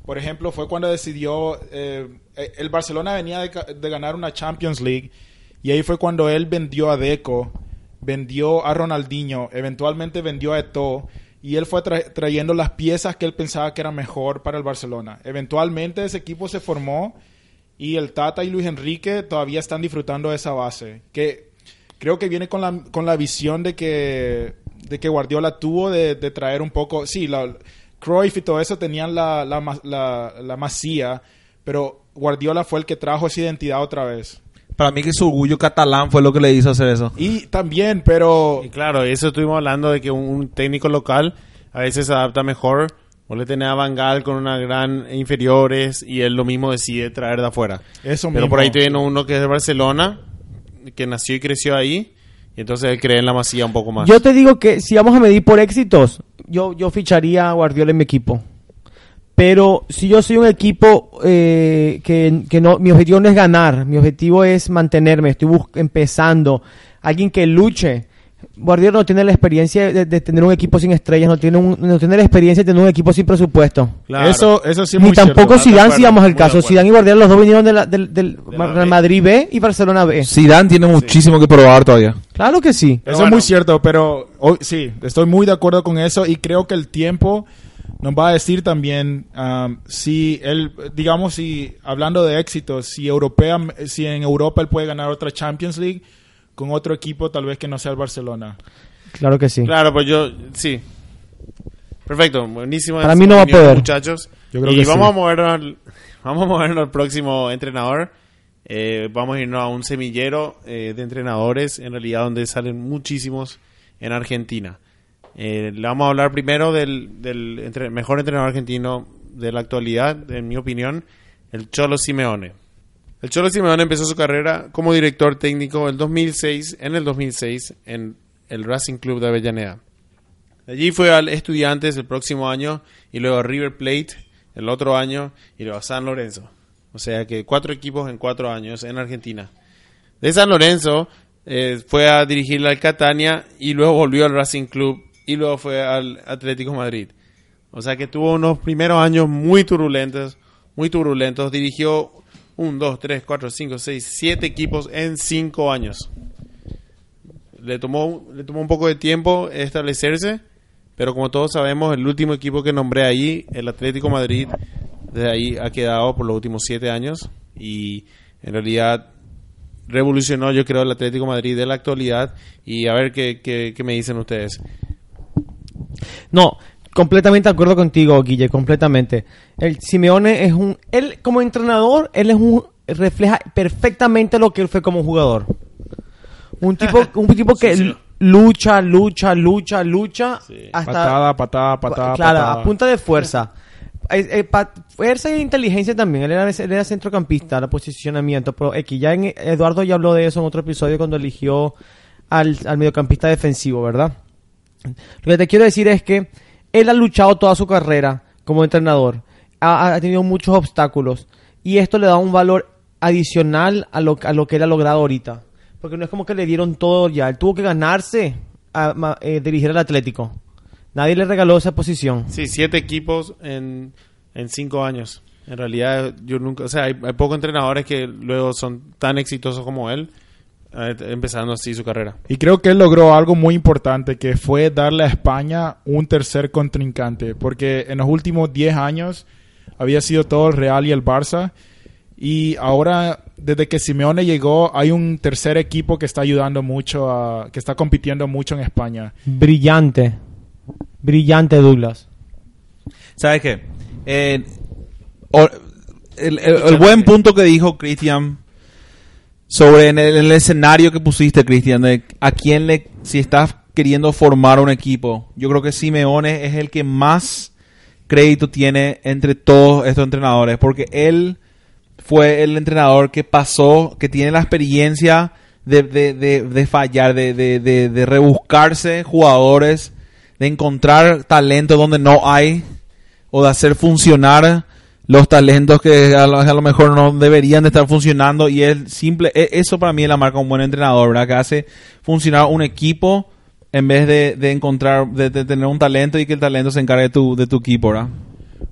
Por ejemplo, fue cuando decidió, eh, eh, el Barcelona venía de, de ganar una Champions League y ahí fue cuando él vendió a Deco, vendió a Ronaldinho, eventualmente vendió a Eto'o y él fue tra- trayendo las piezas que él pensaba que eran mejor para el Barcelona. Eventualmente ese equipo se formó y el Tata y Luis Enrique todavía están disfrutando de esa base. Que creo que viene con la, con la visión de que, de que Guardiola tuvo de, traer un poco. Sí, la, Cruyff y todo eso tenían la, la, la, la masía, pero Guardiola fue el que trajo esa identidad otra vez. Para mí que su orgullo catalán fue lo que le hizo hacer eso. Y también, pero Y claro, eso estuvimos hablando de que un, un técnico local a veces se adapta mejor. Vos le tenés a Van Gaal con una gran inferiores y él lo mismo decide traer de afuera. eso Pero mismo. por ahí te viene uno que es de Barcelona, que nació y creció ahí, y entonces él cree en la masía un poco más. Yo te digo que si vamos a medir por éxitos, yo, yo ficharía a Guardiola en mi equipo. Pero si yo soy un equipo eh, que, que no, mi objetivo no es ganar, mi objetivo es mantenerme, estoy bus- empezando, alguien que luche. Guardiola no tiene la experiencia de, de tener un equipo sin estrellas, no tiene, un- no tiene la experiencia de tener un equipo sin presupuesto. Claro. Eso, eso sí es Ni muy tampoco cierto. si- Zidane, acuerdo, si vamos al muy de caso. Zidane y Guardiola los dos vinieron de la- del, del De. Madrid B y Barcelona B. Zidane tiene muchísimo que probar todavía. Claro que sí. Eso bueno. es muy cierto, pero hoy, sí, estoy muy de acuerdo con eso y creo que el tiempo nos va a decir también um, si él, digamos, si hablando de éxito, si, europea, si en Europa él puede ganar otra Champions League con otro equipo, tal vez que no sea el Barcelona. Claro que sí. Claro, pues yo, sí. Perfecto, buenísimo. Para mí no va a poder. Muchachos. Yo creo y que vamos sí. a movernos al, (laughs) vamos a movernos al próximo entrenador. Eh, vamos a irnos a un semillero eh, de entrenadores, en realidad donde salen muchísimos en Argentina. Eh, le vamos a hablar primero del, mejor entrenador argentino de la actualidad, en mi opinión, el Cholo Simeone. El Cholo Simeone empezó su carrera como director técnico el 2006, en el 2006 en el Racing Club de Avellaneda. Allí fue al Estudiantes el próximo año y luego a River Plate el otro año y luego a San Lorenzo. O sea que cuatro equipos en cuatro años en Argentina. De San Lorenzo eh, fue a dirigir al Catania y luego volvió al Racing Club y luego fue al Atlético Madrid. O sea que tuvo unos primeros años muy turbulentos, muy turbulentos. Dirigió un, dos, tres, cuatro, cinco, seis, siete equipos en cinco años. Le tomó, le tomó un poco de tiempo establecerse, pero como todos sabemos, el último equipo que nombré ahí, el Atlético Madrid, desde ahí ha quedado por los últimos siete años y en realidad revolucionó, yo creo, el Atlético Madrid de la actualidad y a ver qué, qué, qué me dicen ustedes. No, completamente de acuerdo contigo, Guille, completamente. El Simeone es un, él como entrenador, él es un refleja perfectamente lo que él fue como jugador. Un (laughs) tipo, un tipo que Sí, sí. lucha, lucha, lucha, lucha Sí. hasta Patada, patada, patada, claro, patada. a punta de fuerza. Eh, eh, pa- fuerza e inteligencia también. Él era, él era centrocampista, el posicionamiento. Pero X, ya en- Eduardo ya habló de eso en otro episodio cuando eligió al, al mediocampista defensivo, ¿verdad? Lo que te quiero decir es que él ha luchado toda su carrera como entrenador. Ha, tenido muchos obstáculos. Y esto le da un valor adicional a lo, a lo que él ha logrado ahorita. Porque no es como que le dieron todo ya. Él tuvo que ganarse a, eh, dirigir al Atlético. Nadie le regaló esa posición. Sí, siete equipos en, en cinco años. En realidad, yo nunca, o sea, hay, hay pocos entrenadores que luego son tan exitosos como él, empezando así su carrera. Y creo que él logró algo muy importante, que fue darle a España un tercer contrincante, porque en los últimos 10 años había sido todo el Real y el Barça, y ahora, desde que Simeone llegó, hay un tercer equipo que está ayudando mucho, a, que está compitiendo mucho en España. Brillante. Brillante, Douglas. ¿Sabes qué? Eh, el, el- el buen punto que dijo Cristian sobre en el, en el escenario que pusiste, Cristian, a quién le, si estás queriendo formar un equipo, yo creo que Simeone es el que más crédito tiene entre todos estos entrenadores, porque él fue el entrenador que pasó, que tiene la experiencia de, de, de, de fallar, de rebuscarse jugadores, de encontrar talento donde no hay, o de hacer funcionar los talentos que a lo, a lo mejor no deberían de estar funcionando y es simple e- eso para mí es la marca un buen entrenador ¿verdad? que hace funcionar un equipo en vez de, de encontrar de, de tener un talento y que el talento se encargue de tu, de tu equipo ¿verdad?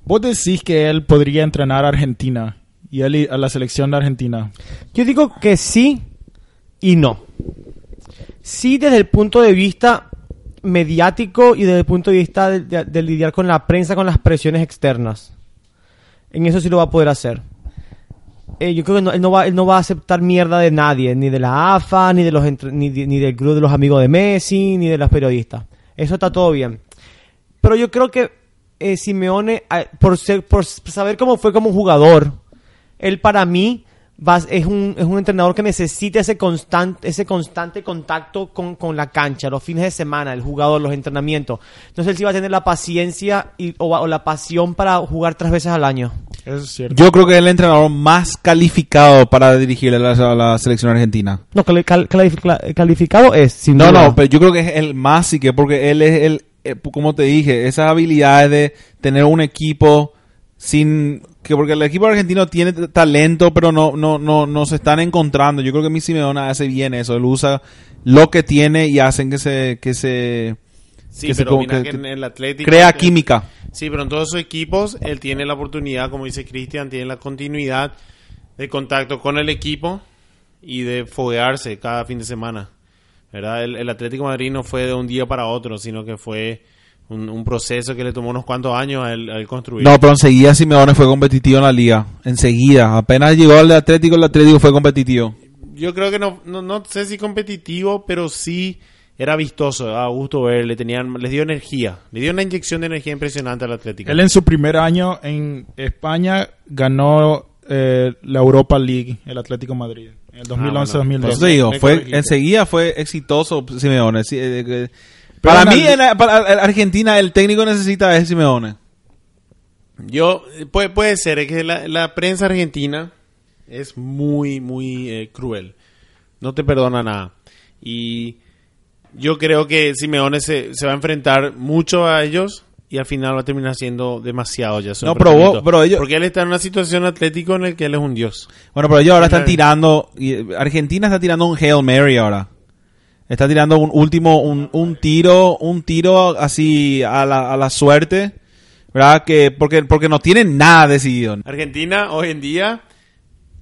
Vos decís que él podría entrenar a Argentina y él y- a la selección de Argentina. Yo digo que sí y no. Sí desde el punto de vista mediático y desde el punto de vista de, de- de lidiar con la prensa, con las presiones externas. En eso sí lo va a poder hacer. Eh, yo creo que no- él, no va, él no va a aceptar mierda de nadie, ni de la AFA, ni, de los ni, ni del grupo de los amigos de Messi, ni de los periodistas. Eso está todo bien. Pero yo creo que eh, Simeone, por, ser, por saber cómo fue como jugador, él para mí va- es, un, es un entrenador que necesita ese constante, ese constante contacto con, con la cancha, los fines de semana, el jugador, los entrenamientos. Entonces él sí va a tener la paciencia y, o, la pasión para jugar tres veces al año. Eso es cierto. yo creo que es el entrenador más calificado para dirigir a la, a la selección argentina No, cali- cal- calificado es, sin No, duda. no, pero yo creo que es el más sí que porque él es el, eh, como te dije, esas habilidades de tener un equipo sin que porque el equipo argentino tiene talento, pero no no no no se están encontrando. Yo creo que mi Simeone hace bien eso, él usa lo que tiene y hacen que se que se Sí, que se pero como mira que- que en el Atlético... crea que- química. Sí, pero en todos sus equipos él tiene la oportunidad, como dice Cristian, tiene la continuidad de contacto con el equipo y de foguearse cada fin de semana. ¿verdad? El, el Atlético de Madrid no fue de un día para otro, sino que fue un, un proceso que le tomó unos cuantos años a él, a él construir. No, pero enseguida Simeone fue competitivo en la liga, enseguida, apenas llegó al Atlético, el Atlético fue competitivo. Yo creo que no, no, no sé si competitivo, pero sí era vistoso, a gusto ver, le tenían, les dio energía, le dio una inyección de energía impresionante al Atlético. Él en su primer año en España ganó eh, la Europa League, el Atlético Madrid, en el 2011-2012. Por eso te digo, Me fue, enseguida fue exitoso Simeone. sí, eh, eh, Pero para mí, el- en, para Argentina, el técnico necesita es Simeone. Yo, eh, puede, puede ser, es que la, la prensa argentina es muy, muy eh, cruel. No te perdona nada. Y yo creo que Simeone se, se va a enfrentar mucho a ellos y al final va a terminar siendo demasiado ya. No, pero vos- pero ellos- Porque él está en una situación atlético en la que él es un dios. Bueno, pero ellos ahora están tirando. eh, Argentina está tirando un Hail Mary ahora. Está tirando un último, un, un tiro, un tiro así a la, a la suerte. ¿Verdad? Que, porque, porque no tienen nada decidido. Argentina hoy en día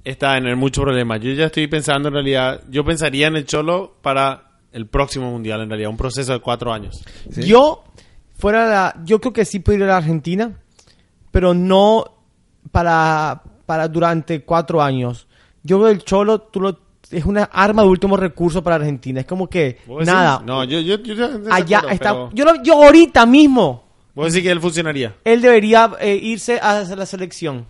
está en muchos problemas. Yo ya estoy pensando en realidad, yo pensaría en el Cholo para el próximo mundial en realidad, un proceso de cuatro años. Yo, fuera la, yo creo que sí puedo ir a la Argentina, pero no para, para durante cuatro años. Yo veo el Cholo, tú lo, es una arma de último recurso para Argentina. Es como que, nada, No, yo, yo, yo, yo- allá desacuerdo, está. pero- Yo, lo- yo ahorita mismo, Vos decís que él funcionaría. él debería eh, irse a la selección.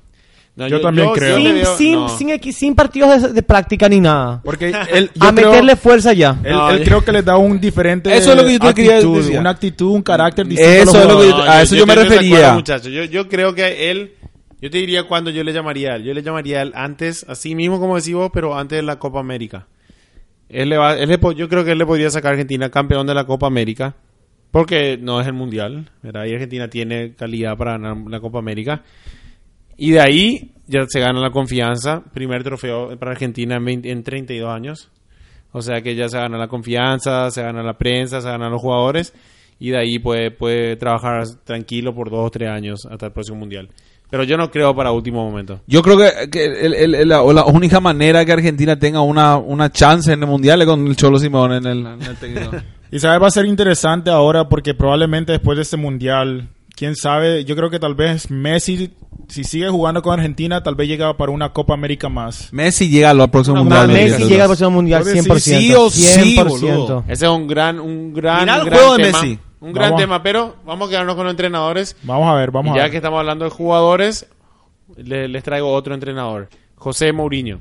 No, Yo también creo. le Sin, veo- sin, no. sin, equi- sin partidos de, de práctica ni nada. Porque (laughs) él, yo a creo- meterle fuerza ya. Él, No, él yo- creo que le da un diferente Eso es lo que yo te quería decir. una actitud, un carácter distinto. Eso a es lo que yo- a eso yo me refería. acuerdo, muchacho. Yo, yo creo que él, yo te diría cuando yo le llamaría a él. Yo le llamaría a él antes, así mismo como decís vos, pero antes de la Copa América. Él le va, él le yo creo que él le podría sacar a Argentina campeón de la Copa América. Porque no es el Mundial, ¿verdad? Y Argentina tiene calidad para ganar la Copa América. Y de ahí ya se gana la confianza. Primer trofeo para Argentina en, 20 en 32 años. O sea que ya se gana la confianza, se gana la prensa, se ganan los jugadores. Y de ahí puede, puede trabajar tranquilo por dos o tres años hasta el próximo mundial. Pero yo no creo para último momento. Yo creo que, que el- el- el- la, la única manera que Argentina tenga una, una chance en el mundial es con el Cholo Simón en el, en el técnico. (laughs) Y sabes, va a ser interesante ahora porque probablemente después de este mundial, quién sabe, yo creo que tal vez Messi, si sigue jugando con Argentina, tal vez llega para una Copa América más. Messi llega al próximo No, mundial. Messi llega al próximo mundial Puede 100%. decir sí o sí, 100%. boludo. Ese es un gran, un gran, Mirá el gran juego de tema. Messi. Un gran Vamos tema, pero vamos a quedarnos con los entrenadores. Vamos a ver, vamos y ya a ver. que estamos hablando de jugadores, le- les traigo otro entrenador, José Mourinho.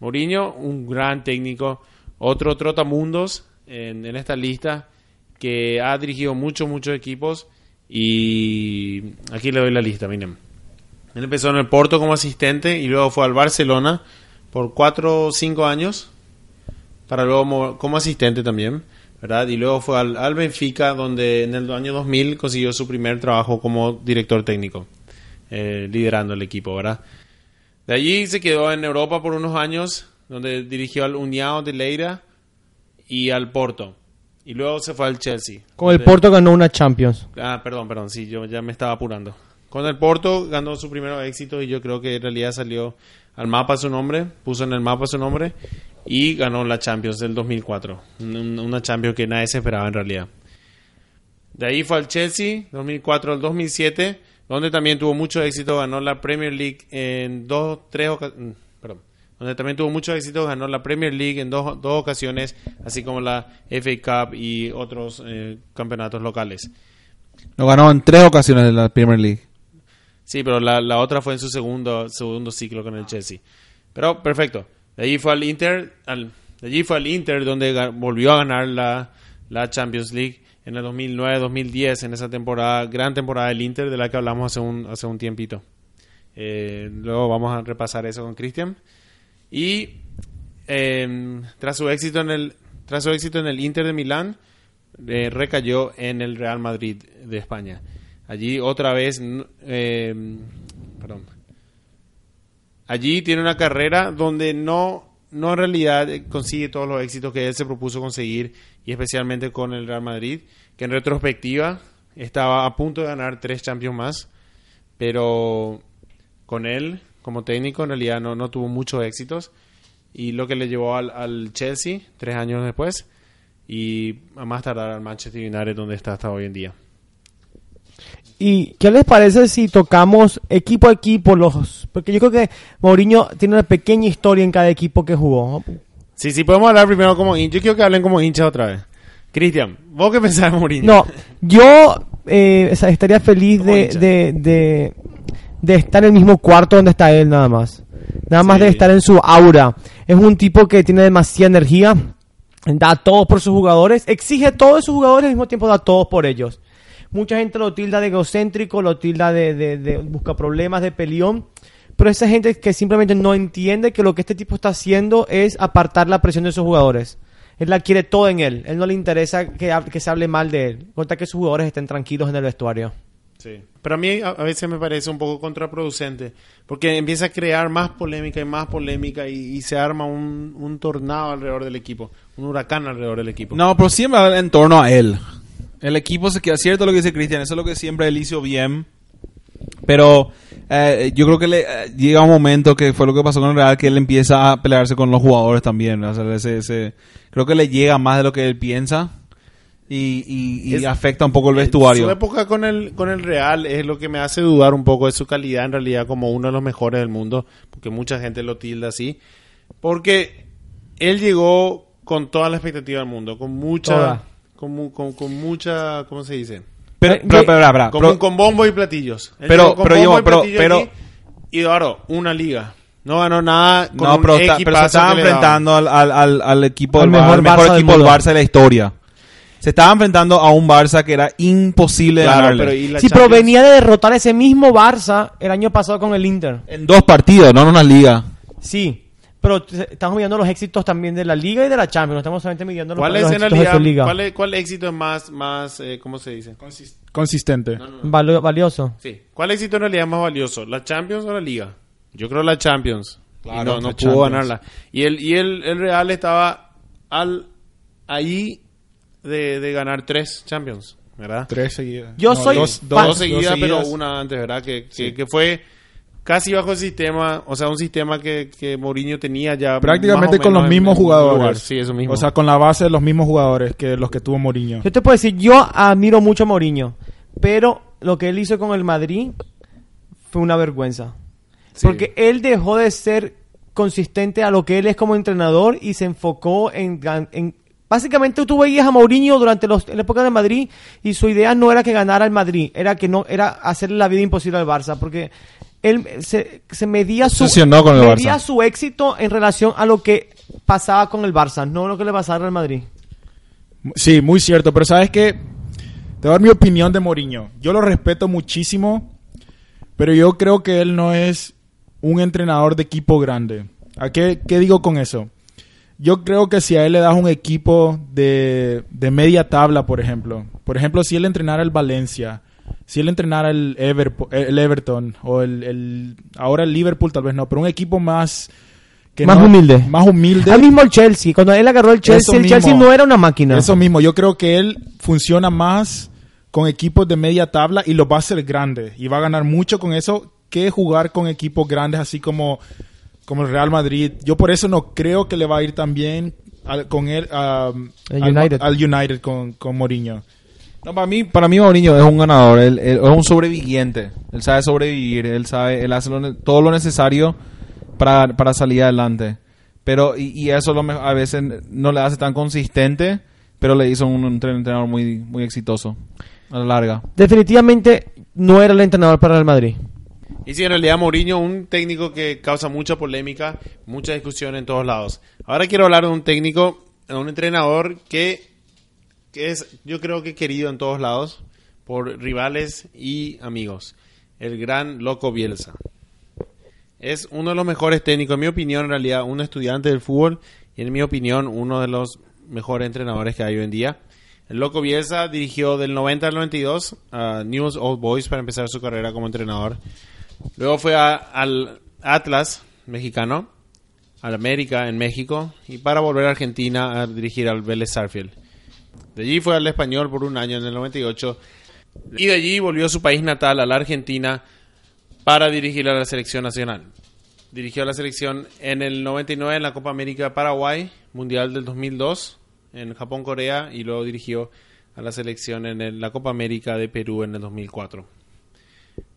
Mourinho, un gran técnico, otro trotamundos en, en esta lista que ha dirigido muchos, muchos equipos y aquí le doy la lista, miren. Él empezó en el Porto como asistente y luego fue al Barcelona por 4 o 5 años, para luego mo- como asistente también, ¿verdad? Y luego fue al, al Benfica, donde en el año 2000 consiguió su primer trabajo como director técnico, eh, liderando el equipo, ¿verdad? De allí se quedó en Europa por unos años, donde dirigió al União de Leira y al Porto. Y luego se fue al Chelsea. Con el Porto ganó una Champions. Ah, perdón, perdón, sí, yo ya me estaba apurando. Con el Porto ganó su primer éxito y yo creo que en realidad salió al mapa su nombre, puso en el mapa su nombre y ganó la Champions del 2004. Un- Una Champions que nadie se esperaba en realidad. De ahí fue al Chelsea, 2004 al 2007, donde también tuvo mucho éxito, ganó la Premier League en dos, tres ocasiones, perdón, donde también tuvo mucho éxito, ganó la Premier League en dos, dos ocasiones, así como la FA Cup y otros eh, campeonatos locales. Lo ganó en tres ocasiones de la Premier League. Sí, pero la, la otra fue en su segundo, segundo ciclo con el Chelsea. Pero perfecto. De allí fue al Inter, allí fue al Inter donde volvió a ganar la, la Champions League en el 2009-2010, en esa temporada, gran temporada del Inter de la que hablamos hace un, hace un tiempito. Eh, luego vamos a repasar eso con Cristian. Y eh, tras su éxito en el tras su éxito en el Inter de Milán, eh, recayó en el Real Madrid de España. Allí otra vez, eh, perdón. Allí tiene una carrera donde no, no en realidad consigue todos los éxitos que él se propuso conseguir y especialmente con el Real Madrid, que en retrospectiva estaba a punto de ganar tres Champions más, pero con él como técnico en realidad no, no tuvo muchos éxitos y lo que le llevó al, al Chelsea tres años después y a más tardar al Manchester United donde está hasta hoy en día. ¿Y qué les parece si tocamos equipo a equipo los... Porque yo creo que Mourinho tiene una pequeña historia en cada equipo que jugó. Sí, sí, podemos hablar primero como hinchas. Yo quiero que hablen como hinchas otra vez. Cristian, ¿vos qué pensás de Mourinho? No, (laughs) yo eh, estaría feliz de, hincha. de, de, de estar en el mismo cuarto donde está él nada más. Nada más de estar en su aura. Es un tipo que tiene demasiada energía, da todo por sus jugadores, exige todo de sus jugadores y al mismo tiempo da todo por ellos. Mucha gente lo tilda de egocéntrico, lo tilda de, de, de busca problemas, de peleón. Pero esa gente que simplemente no entiende que lo que este tipo está haciendo es apartar la presión de sus jugadores. Él la quiere todo en él. Él no le interesa que, se hable mal de él. Cuenta que sus jugadores estén tranquilos en el vestuario. Sí. Pero a mí a, a veces me parece un poco contraproducente, porque empieza a crear más polémica y más polémica y, y se arma un, un tornado alrededor del equipo, un huracán alrededor del equipo. No, pero siempre va en torno a él. El equipo se queda cierto lo que dice Cristian, eso es lo que siempre él hizo bien. Pero eh, yo creo que le eh, llega un momento que fue lo que pasó con el Real, que él empieza a pelearse con los jugadores también. ¿no? O sea, ese- ese- creo que le llega más de lo que él piensa y, y- y Es- afecta un poco el Eh, Su vestuario. época con el, con el Real es lo que me hace dudar un poco de su calidad en realidad como uno de los mejores del mundo, porque mucha gente lo tilda así. Porque él llegó con toda la expectativa del mundo, con mucha, Toda. Con, con- con mucha, ¿cómo se dice? Pero, pero, ye- pero, pero, pero, Con, pero- con bombo y platillos. Él Pero- con pero bombo y pero- platillos pero- aquí, y ahora una liga. No ganó nada con no, un pero, está- pero se estaba enfrentando al, al, al, al equipo Al del mejor al mejor Barça equipo del. Barça de la historia. Se estaba enfrentando a un Barça que era imposible de Claro, ganarle. pero Sí, pero venía de derrotar a ese mismo Barça el año pasado con el Inter. En dos partidos, no en una liga. Sí, pero estamos midiendo los éxitos también de la Liga y de la Champions. No estamos solamente midiendo los, ¿Cuál los es en éxitos de su Liga. cuál, es- cuál éxito es más, más eh, ¿cómo se dice? Consistente. Valioso. Sí. ¿Cuál éxito en realidad es más valioso? ¿La Champions o la Liga? Yo creo la Champions. Claro, y no, pudo Champions. ganarla. Y el, y el, el Real estaba al ahí de, de ganar tres Champions, ¿verdad? Tres seguidas. Yo soy dos, seguidas, dos pero una antes, ¿verdad? Que, que, que fue casi bajo el sistema, o sea, un sistema que, que Mourinho tenía ya. Prácticamente con los mismos jugadores. lugar. Sí, eso mismo. O sea, con la base de los mismos jugadores que los que tuvo Mourinho. Yo te puedo decir, yo admiro mucho a Mourinho, pero lo que él hizo con el Madrid fue una vergüenza. Sí. Porque él dejó de ser consistente a lo que él es como entrenador y se enfocó en... en- básicamente tú veías a Mourinho durante los, en la época de Madrid y su idea no era que ganara el Madrid, era que no era hacerle la vida imposible al Barça, porque él se, se medía su Obsesionó con el medía Barça. su éxito en relación a lo que pasaba con el Barça, no lo que le pasaba al Madrid. Sí, muy cierto. Pero sabes que te voy a dar mi opinión de Mourinho. Yo lo respeto muchísimo Pero yo creo que él no es un entrenador de equipo grande. ¿A qué, qué digo con eso? Yo creo que si a él le das un equipo de, de media tabla, por ejemplo, por ejemplo, si él entrenara el Valencia, si él entrenara el, el Everton o el, el- ahora el Liverpool tal vez no, pero un equipo más que Más no- humilde. más humilde. Al mismo el Chelsea, cuando él agarró el Chelsea, Eso el Chelsea no era una máquina. Eso mismo, yo creo que él funciona más con equipos de media tabla y los va a hacer grande y va a ganar mucho con eso que jugar con equipos grandes así como, como el Real Madrid. Yo por eso no creo que le va a ir tan bien al- con él El al, United. al United con, con Mourinho. No, para mí, para mí Mourinho es un ganador, él, él es un sobreviviente. Él sabe sobrevivir, él sabe, él hace lo todo lo necesario para, para salir adelante. Pero, y, y eso lo a veces no le hace tan consistente, pero le hizo un, entrenador muy, muy exitoso a la larga. Definitivamente no era el entrenador para el Madrid. Y sí, en realidad Mourinho, un técnico que causa mucha polémica, mucha discusión en todos lados. Ahora quiero hablar de un técnico, de un entrenador que, que es, yo creo que querido en todos lados por rivales y amigos. El gran Loco Bielsa. Es uno de los mejores técnicos, en mi opinión, en realidad, un estudiante del fútbol y en mi opinión, uno de los mejores entrenadores que hay hoy en día. El Loco Bielsa dirigió del 90 al 92 a News Old Boys para empezar su carrera como entrenador. Luego fue al Atlas mexicano, al América en México y para volver a Argentina a dirigir al Vélez Sarfield. De allí fue al Español por un año en el 98 y de allí volvió a su país natal, a la Argentina, para dirigir a la selección nacional. Dirigió a la selección en el 99 en la Copa América Paraguay, Mundial del 2002 en Japón-Corea y luego dirigió a la selección en la Copa América de Perú en el 2004.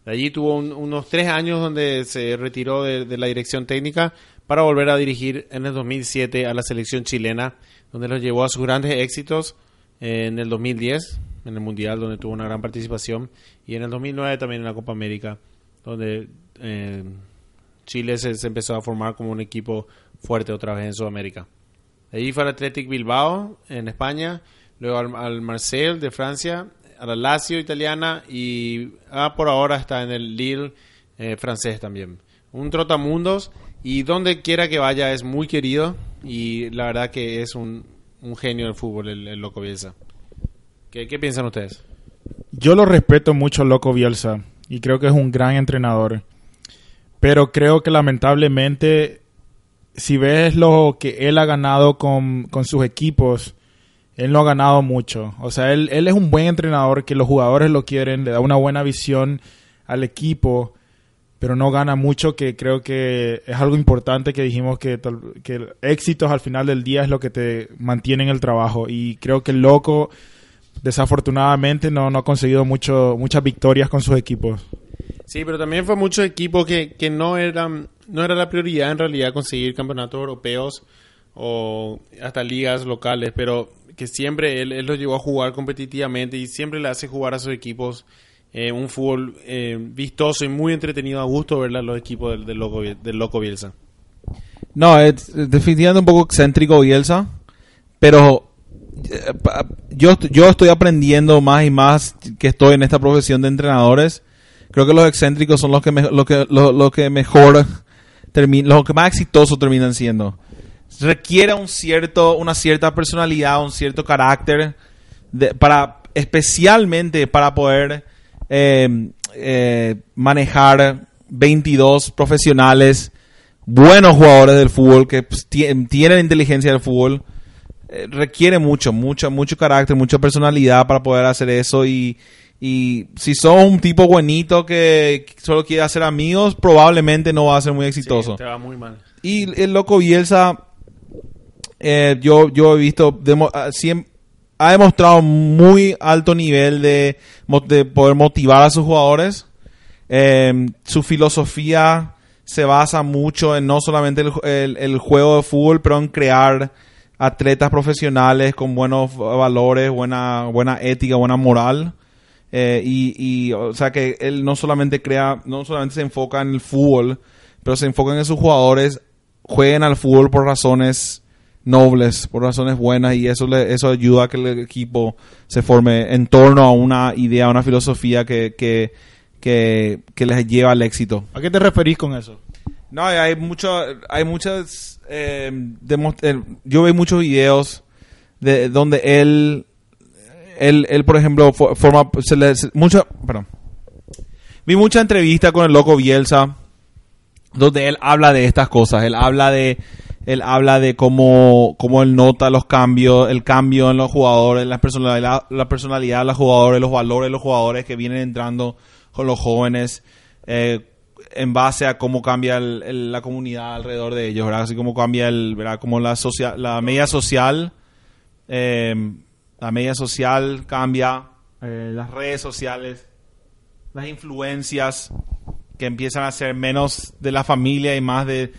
De allí tuvo un- unos tres años donde se retiró de, de la dirección técnica para volver a dirigir en el 2007 a la selección chilena, donde los llevó a sus grandes éxitos en el 2010, en el Mundial, donde tuvo una gran participación, y en el 2009 también en la Copa América, donde eh, Chile se, se empezó a formar como un equipo fuerte otra vez en Sudamérica. De fue al Athletic Bilbao en España, luego al, al Marseille de Francia, a la Lazio italiana y ah, por ahora está en el Lille eh, francés también. Un trotamundos y donde quiera que vaya es muy querido y la verdad que es un, un genio del fútbol el, Loco Bielsa. ¿Qué, ¿Qué piensan ustedes? Yo lo respeto mucho Loco Bielsa y creo que es un gran entrenador. Pero creo que lamentablemente, si ves lo que él ha ganado con, con sus equipos, él no ha ganado mucho. O sea, él, él es un buen entrenador que los jugadores lo quieren, le da una buena visión al equipo, pero no gana mucho, que creo que es algo importante que dijimos que, que éxitos al final del día es lo que te mantiene en el trabajo. Y creo que el loco desafortunadamente no, no ha conseguido mucho, muchas victorias con sus equipos. Sí, pero también fue mucho equipo que, que no eran no era la prioridad en realidad conseguir campeonatos europeos o hasta ligas locales, pero que siempre él, él los llevó a jugar competitivamente y siempre le hace jugar a sus equipos eh, un fútbol eh, vistoso y muy entretenido a gusto ver los equipos del, loco, del loco Bielsa. No, es definitivamente un poco excéntrico Bielsa, pero eh, yo, yo estoy aprendiendo más y más que estoy en esta profesión de entrenadores. Creo que los excéntricos son los que, me- lo que, lo, lo que mejor termi- los que más exitosos terminan siendo. Requiere un cierto, una cierta personalidad, un cierto carácter para, especialmente para poder eh, eh, manejar 22 profesionales buenos jugadores del fútbol que pues, tie- tienen inteligencia del fútbol eh, requiere mucho, mucho, mucho carácter, mucha personalidad para poder hacer eso y, y si sos un tipo buenito que solo quiere hacer amigos, probablemente no va a ser muy exitoso. Sí, te va muy mal. Y el loco Bielsa, eh, yo, yo he visto, demo- ah, siem- ha demostrado muy alto nivel de, poder motivar a sus jugadores. Eh, su filosofía se basa mucho en no solamente el juego de fútbol, pero en crear atletas profesionales con buenos valores, buena, buena ética, buena moral. Eh, y, y, o sea que él no solamente crea, no solamente se enfoca en el fútbol, pero se enfoca en que sus jugadores jueguen al fútbol por razones nobles, por razones buenas, y eso le, eso ayuda a que el equipo se forme en torno a una idea, una filosofía que, que, que, que les lleva al éxito. ¿A qué te referís con eso? No, hay mucho, hay muchas, eh, eh, yo veo muchos videos de donde él, él, él por ejemplo, fo- forma, se le, se- mucha, perdón, vi mucha entrevista con el loco Bielsa, donde él habla de estas cosas, él habla de, él habla de cómo, cómo él nota los cambios, el cambio en los jugadores, la personalidad, la personalidad de los jugadores, los valores de los jugadores que vienen entrando con los jóvenes, eh, en base a cómo cambia el- la comunidad alrededor de ellos, ¿verdad? Así como cambia el, ¿verdad? Como la socia- la media social, eh, la media social cambia, eh, las redes sociales, las influencias que empiezan a ser menos de la familia y más de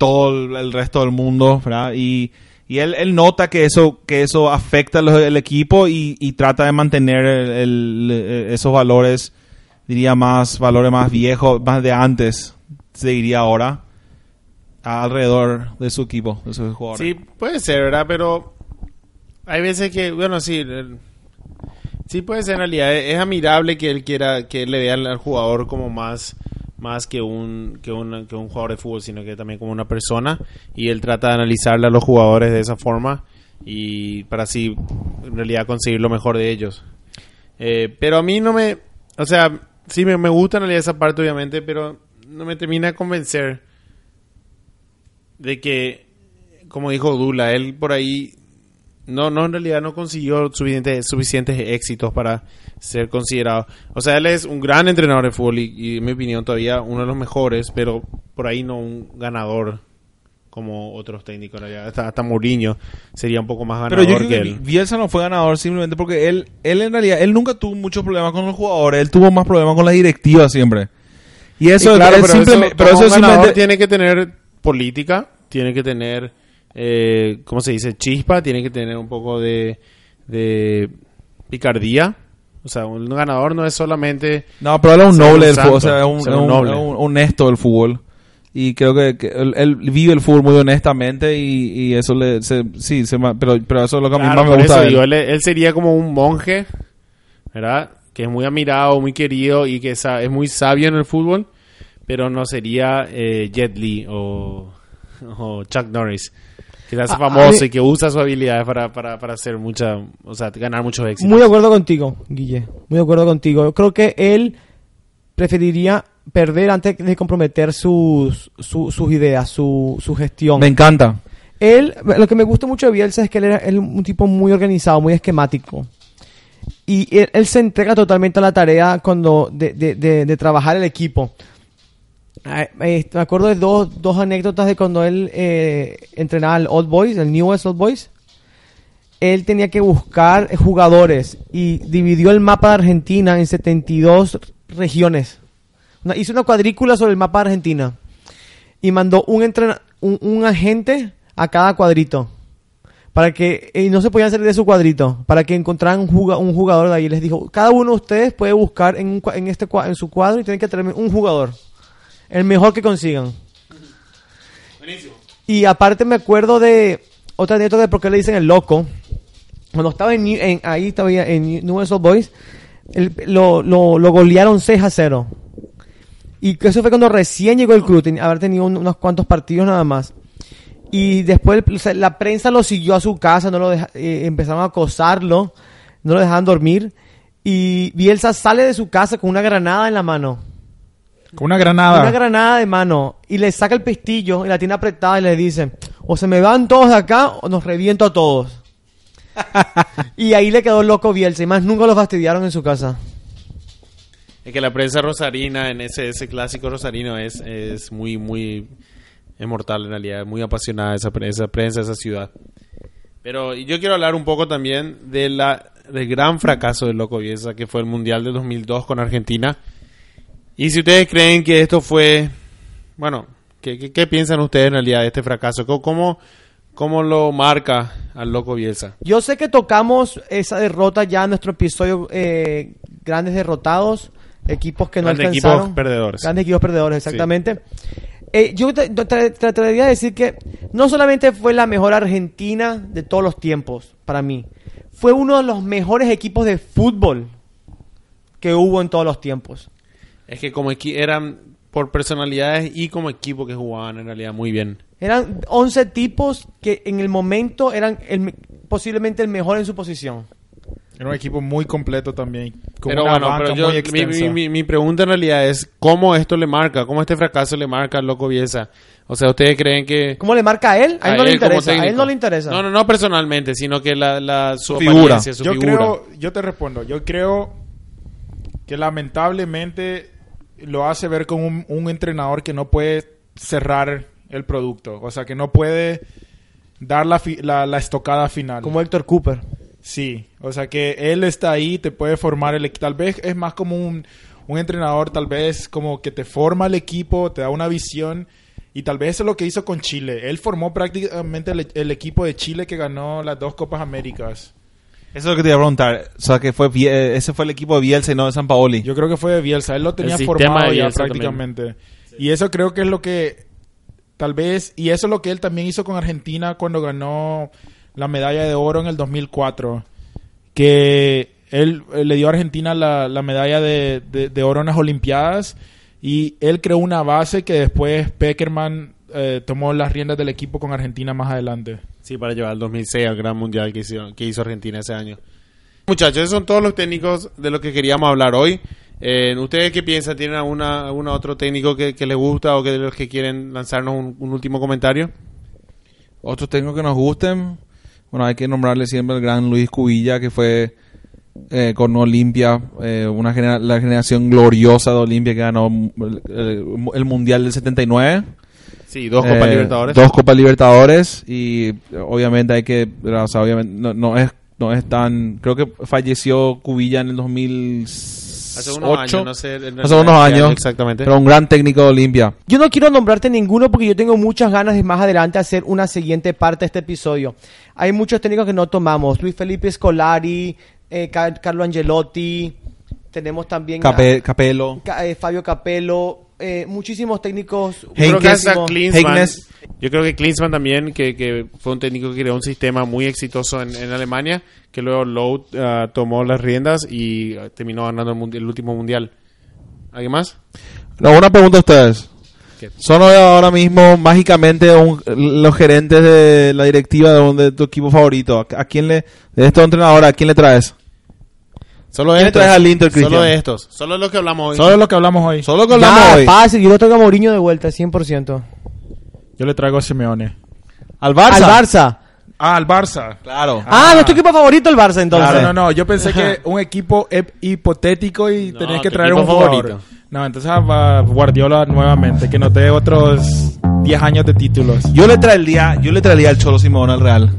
todo el, resto del mundo, ¿verdad? Y, y él, él nota que eso, que eso afecta al equipo y, trata de mantener el- esos valores, diría más, valores más viejos, más de antes, se diría ahora, alrededor de su equipo, de sus jugadores. Sí, puede ser, ¿verdad? Pero hay veces que, bueno, sí, sí puede ser en realidad. Es, es admirable que él quiera, que él le vea al jugador como más, más que un, que, un, que un jugador de fútbol, sino que también como una persona. Y él trata de analizarle a los jugadores de esa forma y para así, en realidad, conseguir lo mejor de ellos. Eh, pero a mí no me, o sea, sí me, me gusta en realidad esa parte, obviamente, pero no me termina de convencer de que, como dijo Dula, él por ahí no, no en realidad no consiguió suficientes, suficientes éxitos para ser considerado. O sea, él es un gran entrenador de fútbol y, y, en mi opinión todavía uno de los mejores, pero por ahí no un ganador como otros técnicos. Hasta, hasta Mourinho sería un poco más Pero ganador yo que creo que él. Bielsa no fue ganador simplemente porque él, él en realidad, él nunca tuvo muchos problemas con los jugadores, él tuvo más problemas con la directiva siempre. Y eso, Y claro, pero simpleme- eso, pero eso un simplemente- tiene que tener política, tiene que tener, eh, ¿cómo se dice? Chispa, tiene que tener un poco de, de picardía. O sea, un ganador no es solamente... No, pero él es un noble del fútbol, o sea, es un, es un noble. es un honesto del fútbol. Y creo que, que él, él vive el fútbol muy honestamente y, y eso le... se- sí, se pero, pero eso es lo que a mí Claro, más me gusta eso él. digo, él, él sería como un monje, ¿verdad? Que es muy admirado, muy querido y que sa- es muy sabio en el fútbol, pero no sería eh, Jet Li o, (laughs) o Chuck Norris, que se hace A- a famoso mí- y que usa sus habilidades para, para, para hacer mucha, o sea, ganar muchos éxitos. Muy de acuerdo contigo, Guille. Muy de acuerdo contigo. Yo creo que él preferiría perder antes de comprometer sus, su- sus ideas, su, su gestión. Me encanta. Él, lo que me gusta mucho de Bielsa es que él era él un tipo muy organizado, muy esquemático. Y él, él se entrega totalmente a la tarea cuando de, de- de- de trabajar el equipo. Ah, eh, me acuerdo de dos, dos anécdotas de cuando él eh, entrenaba al Old Boys, el Newest Old Boys. Él tenía que buscar jugadores y dividió el mapa de Argentina en 72 regiones. Hizo una cuadrícula sobre el mapa de Argentina y mandó un, entrena- un, agente a cada cuadrito para que y no se podían salir de su cuadrito para que encontraran un, juga- un jugador de ahí les dijo cada uno de ustedes puede buscar en, un en este en su cuadro y tienen que traerme un jugador el mejor que consigan y aparte me acuerdo de otra anécdota de por qué le dicen el loco cuando estaba en, en- ahí estaba en New Old Boys el- lo, lo, lo golearon 6 a 0 y eso fue cuando recién llegó el club, tenía, haber tenido un- unos cuantos partidos nada más. Y después la prensa lo siguió a su casa, no lo deja- eh, empezaron a acosarlo, no lo dejaban dormir. Y Bielsa sale de su casa con una granada en la mano. Con una granada. Una granada de mano. Y le saca el pestillo y la tiene apretada y le dice, o se me van todos de acá o nos reviento a todos. (laughs) y ahí le quedó loco Bielsa y más nunca lo fastidiaron en su casa. Es que la prensa rosarina, en ese, ese clásico rosarino, es, es muy, muy es mortal en realidad, es muy apasionada esa, pre- esa prensa, esa ciudad. Pero yo quiero hablar un poco también de la, del gran fracaso del Loco Bielsa, que fue el Mundial de 2002 con Argentina. Y si ustedes creen que esto fue, bueno, ¿qué, qué, qué piensan ustedes en realidad de este fracaso? ¿Cómo, cómo, lo marca al Loco Bielsa? Yo sé que tocamos esa derrota ya en nuestro episodio eh, Grandes Derrotados, equipos que no Grandes alcanzaron. equipos perdedores. Grandes equipos perdedores, exactamente. Eh, yo trataría de decir que no solamente fue la mejor Argentina de todos los tiempos, para mí, fue uno de los mejores equipos de fútbol que hubo en todos los tiempos. Es que como equi- eran por personalidades y como equipo que jugaban en realidad muy bien. Eran 11 tipos que en el momento eran el me- posiblemente el mejor en su posición. Era un equipo muy completo también. Con pero una bueno, pero yo, muy mi, mi- mi- mi pregunta en realidad es cómo esto le marca, cómo este fracaso le marca al Loco Bielsa. O sea, ¿ustedes creen que... ¿Cómo le marca a él? A él no le interesa. A él no le interesa. No, no, no personalmente, sino que la, la su Figura. apariencia, su yo figura. creo, yo te respondo, yo creo que lamentablemente lo hace ver como un, un entrenador que no puede cerrar el producto, o sea, que no puede dar la, fi- la, la estocada final. Como Héctor Cooper. Sí, o sea que él está ahí, te puede formar el equipo. Tal vez es más como un, un entrenador, tal vez como que te forma el equipo, te da una visión. Y tal vez eso es lo que hizo con Chile. Él formó prácticamente el, el equipo de Chile que ganó las dos Copas Américas. Eso es lo que te iba a preguntar. O sea, que fue eh, ese fue el equipo de Bielsa y no de San Paoli. Yo creo que fue de Bielsa. Él lo tenía formado ya prácticamente. Y eso creo que es lo que tal vez... Y eso es lo que él también hizo con Argentina cuando ganó la medalla de oro en el 2004. Que él, eh, le dio a Argentina la, la medalla de, de- de oro en las Olimpiadas. Y él creó una base que después Peckerman eh, tomó las riendas del equipo con Argentina más adelante. Sí, para llevar al 2006 al Gran Mundial que hizo, que hizo Argentina ese año. Muchachos, esos son todos los técnicos de los que queríamos hablar hoy. Eh, ¿Ustedes qué piensan? ¿Tienen alguna, algún otro técnico que, que les gusta o que de los que quieren lanzarnos un, último comentario? Otros técnicos que nos gusten. Bueno, hay que nombrarle siempre al gran Luis Cubilla, que fue eh, con Olimpia, eh, una genera- la generación gloriosa de Olimpia que ganó el, el- el Mundial del 79. Sí, dos Copas Eh, Libertadores. Dos Copas Libertadores y obviamente hay que, o sea, obviamente no, no es no es tan, creo que falleció Cubilla en el 2008. Hace unos años, no sé. en Hace unos años. Exactamente. Pero un gran técnico de Olimpia. Yo no quiero nombrarte ninguno porque yo tengo muchas ganas de más adelante hacer una siguiente parte de este episodio. Hay muchos técnicos que no tomamos. Luis Felipe Scolari, eh, Ca- Carlo Angelotti, tenemos también a- Cape- Capello. Ca- eh, Fabio Capello, eh, muchísimos técnicos. Yo creo que. Klinsmann, Heiknes. yo creo que Klinsmann también, que, que fue un técnico que creó un sistema muy exitoso en, en Alemania, que luego Lowe ah, tomó las riendas y ah, terminó ganando el, el último mundial. ¿Alguien más? No, una pregunta a ustedes. ¿Qué? ¿Son ahora mismo mágicamente un- los gerentes de la directiva de, un- de tu equipo favorito? ¿A, a quién le, de estos entrenadores, a quién le traes? Solo de ¿Quién estos. traes al Inter, Solo Cristian? de estos. Solo los que hablamos hoy. Solo lo que hablamos hoy. Solo que Ya, hablamos hoy. fácil, yo lo traigo a Mourinho de vuelta, 100%. Yo le traigo a Simeone. Al Barça. Al Barça. Ah, al Barça. Claro. Ah, no es tu equipo favorito el Barça entonces. No, no, no. Yo pensé que (laughs) un equipo hipotético y No, tenías que traer un jugador. favorito. No, entonces a Guardiola nuevamente, que nos dé otros 10 años de títulos. Yo le traería, yo le traería al Cholo Simón al Real.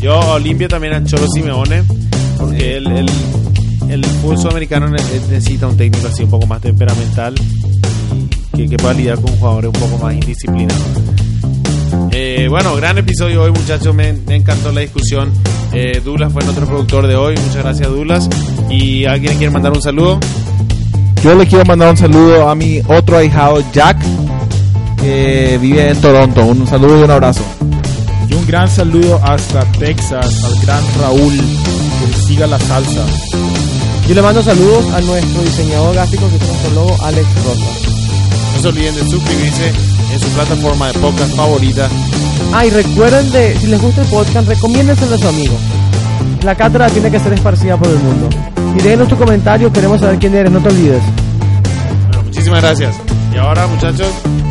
Yo limpio también a Cholo Simeone, porque el, el, el fútbol sudamericano eh, necesita un técnico así un poco más temperamental y que, que pueda lidiar con jugadores un poco más indisciplinados. Eh, bueno, gran episodio hoy muchachos, me, me encantó la discusión. Eh, Douglas fue nuestro productor de hoy, muchas gracias Douglas. ¿Y alguien quiere mandar un saludo? Yo le quiero mandar un saludo a mi otro ahijado, Jack, que vive en Toronto. Un saludo y un abrazo. Y un gran saludo hasta Texas al gran Raúl, siga la salsa. Yo le mando saludos a nuestro diseñador gráfico que es nuestro logo, Alex Rosa. No se olviden de suscribirse en su plataforma de podcast favorita. Ah, y recuerden de, si les gusta el podcast, recomiéndenselo a su amigo. La cátedra tiene que ser esparcida por el mundo. Y déjenos tu comentario, queremos saber quién eres, no te olvides. Bueno, muchísimas gracias. Y ahora muchachos,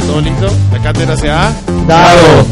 todo listo, la cátedra se ha... Dado.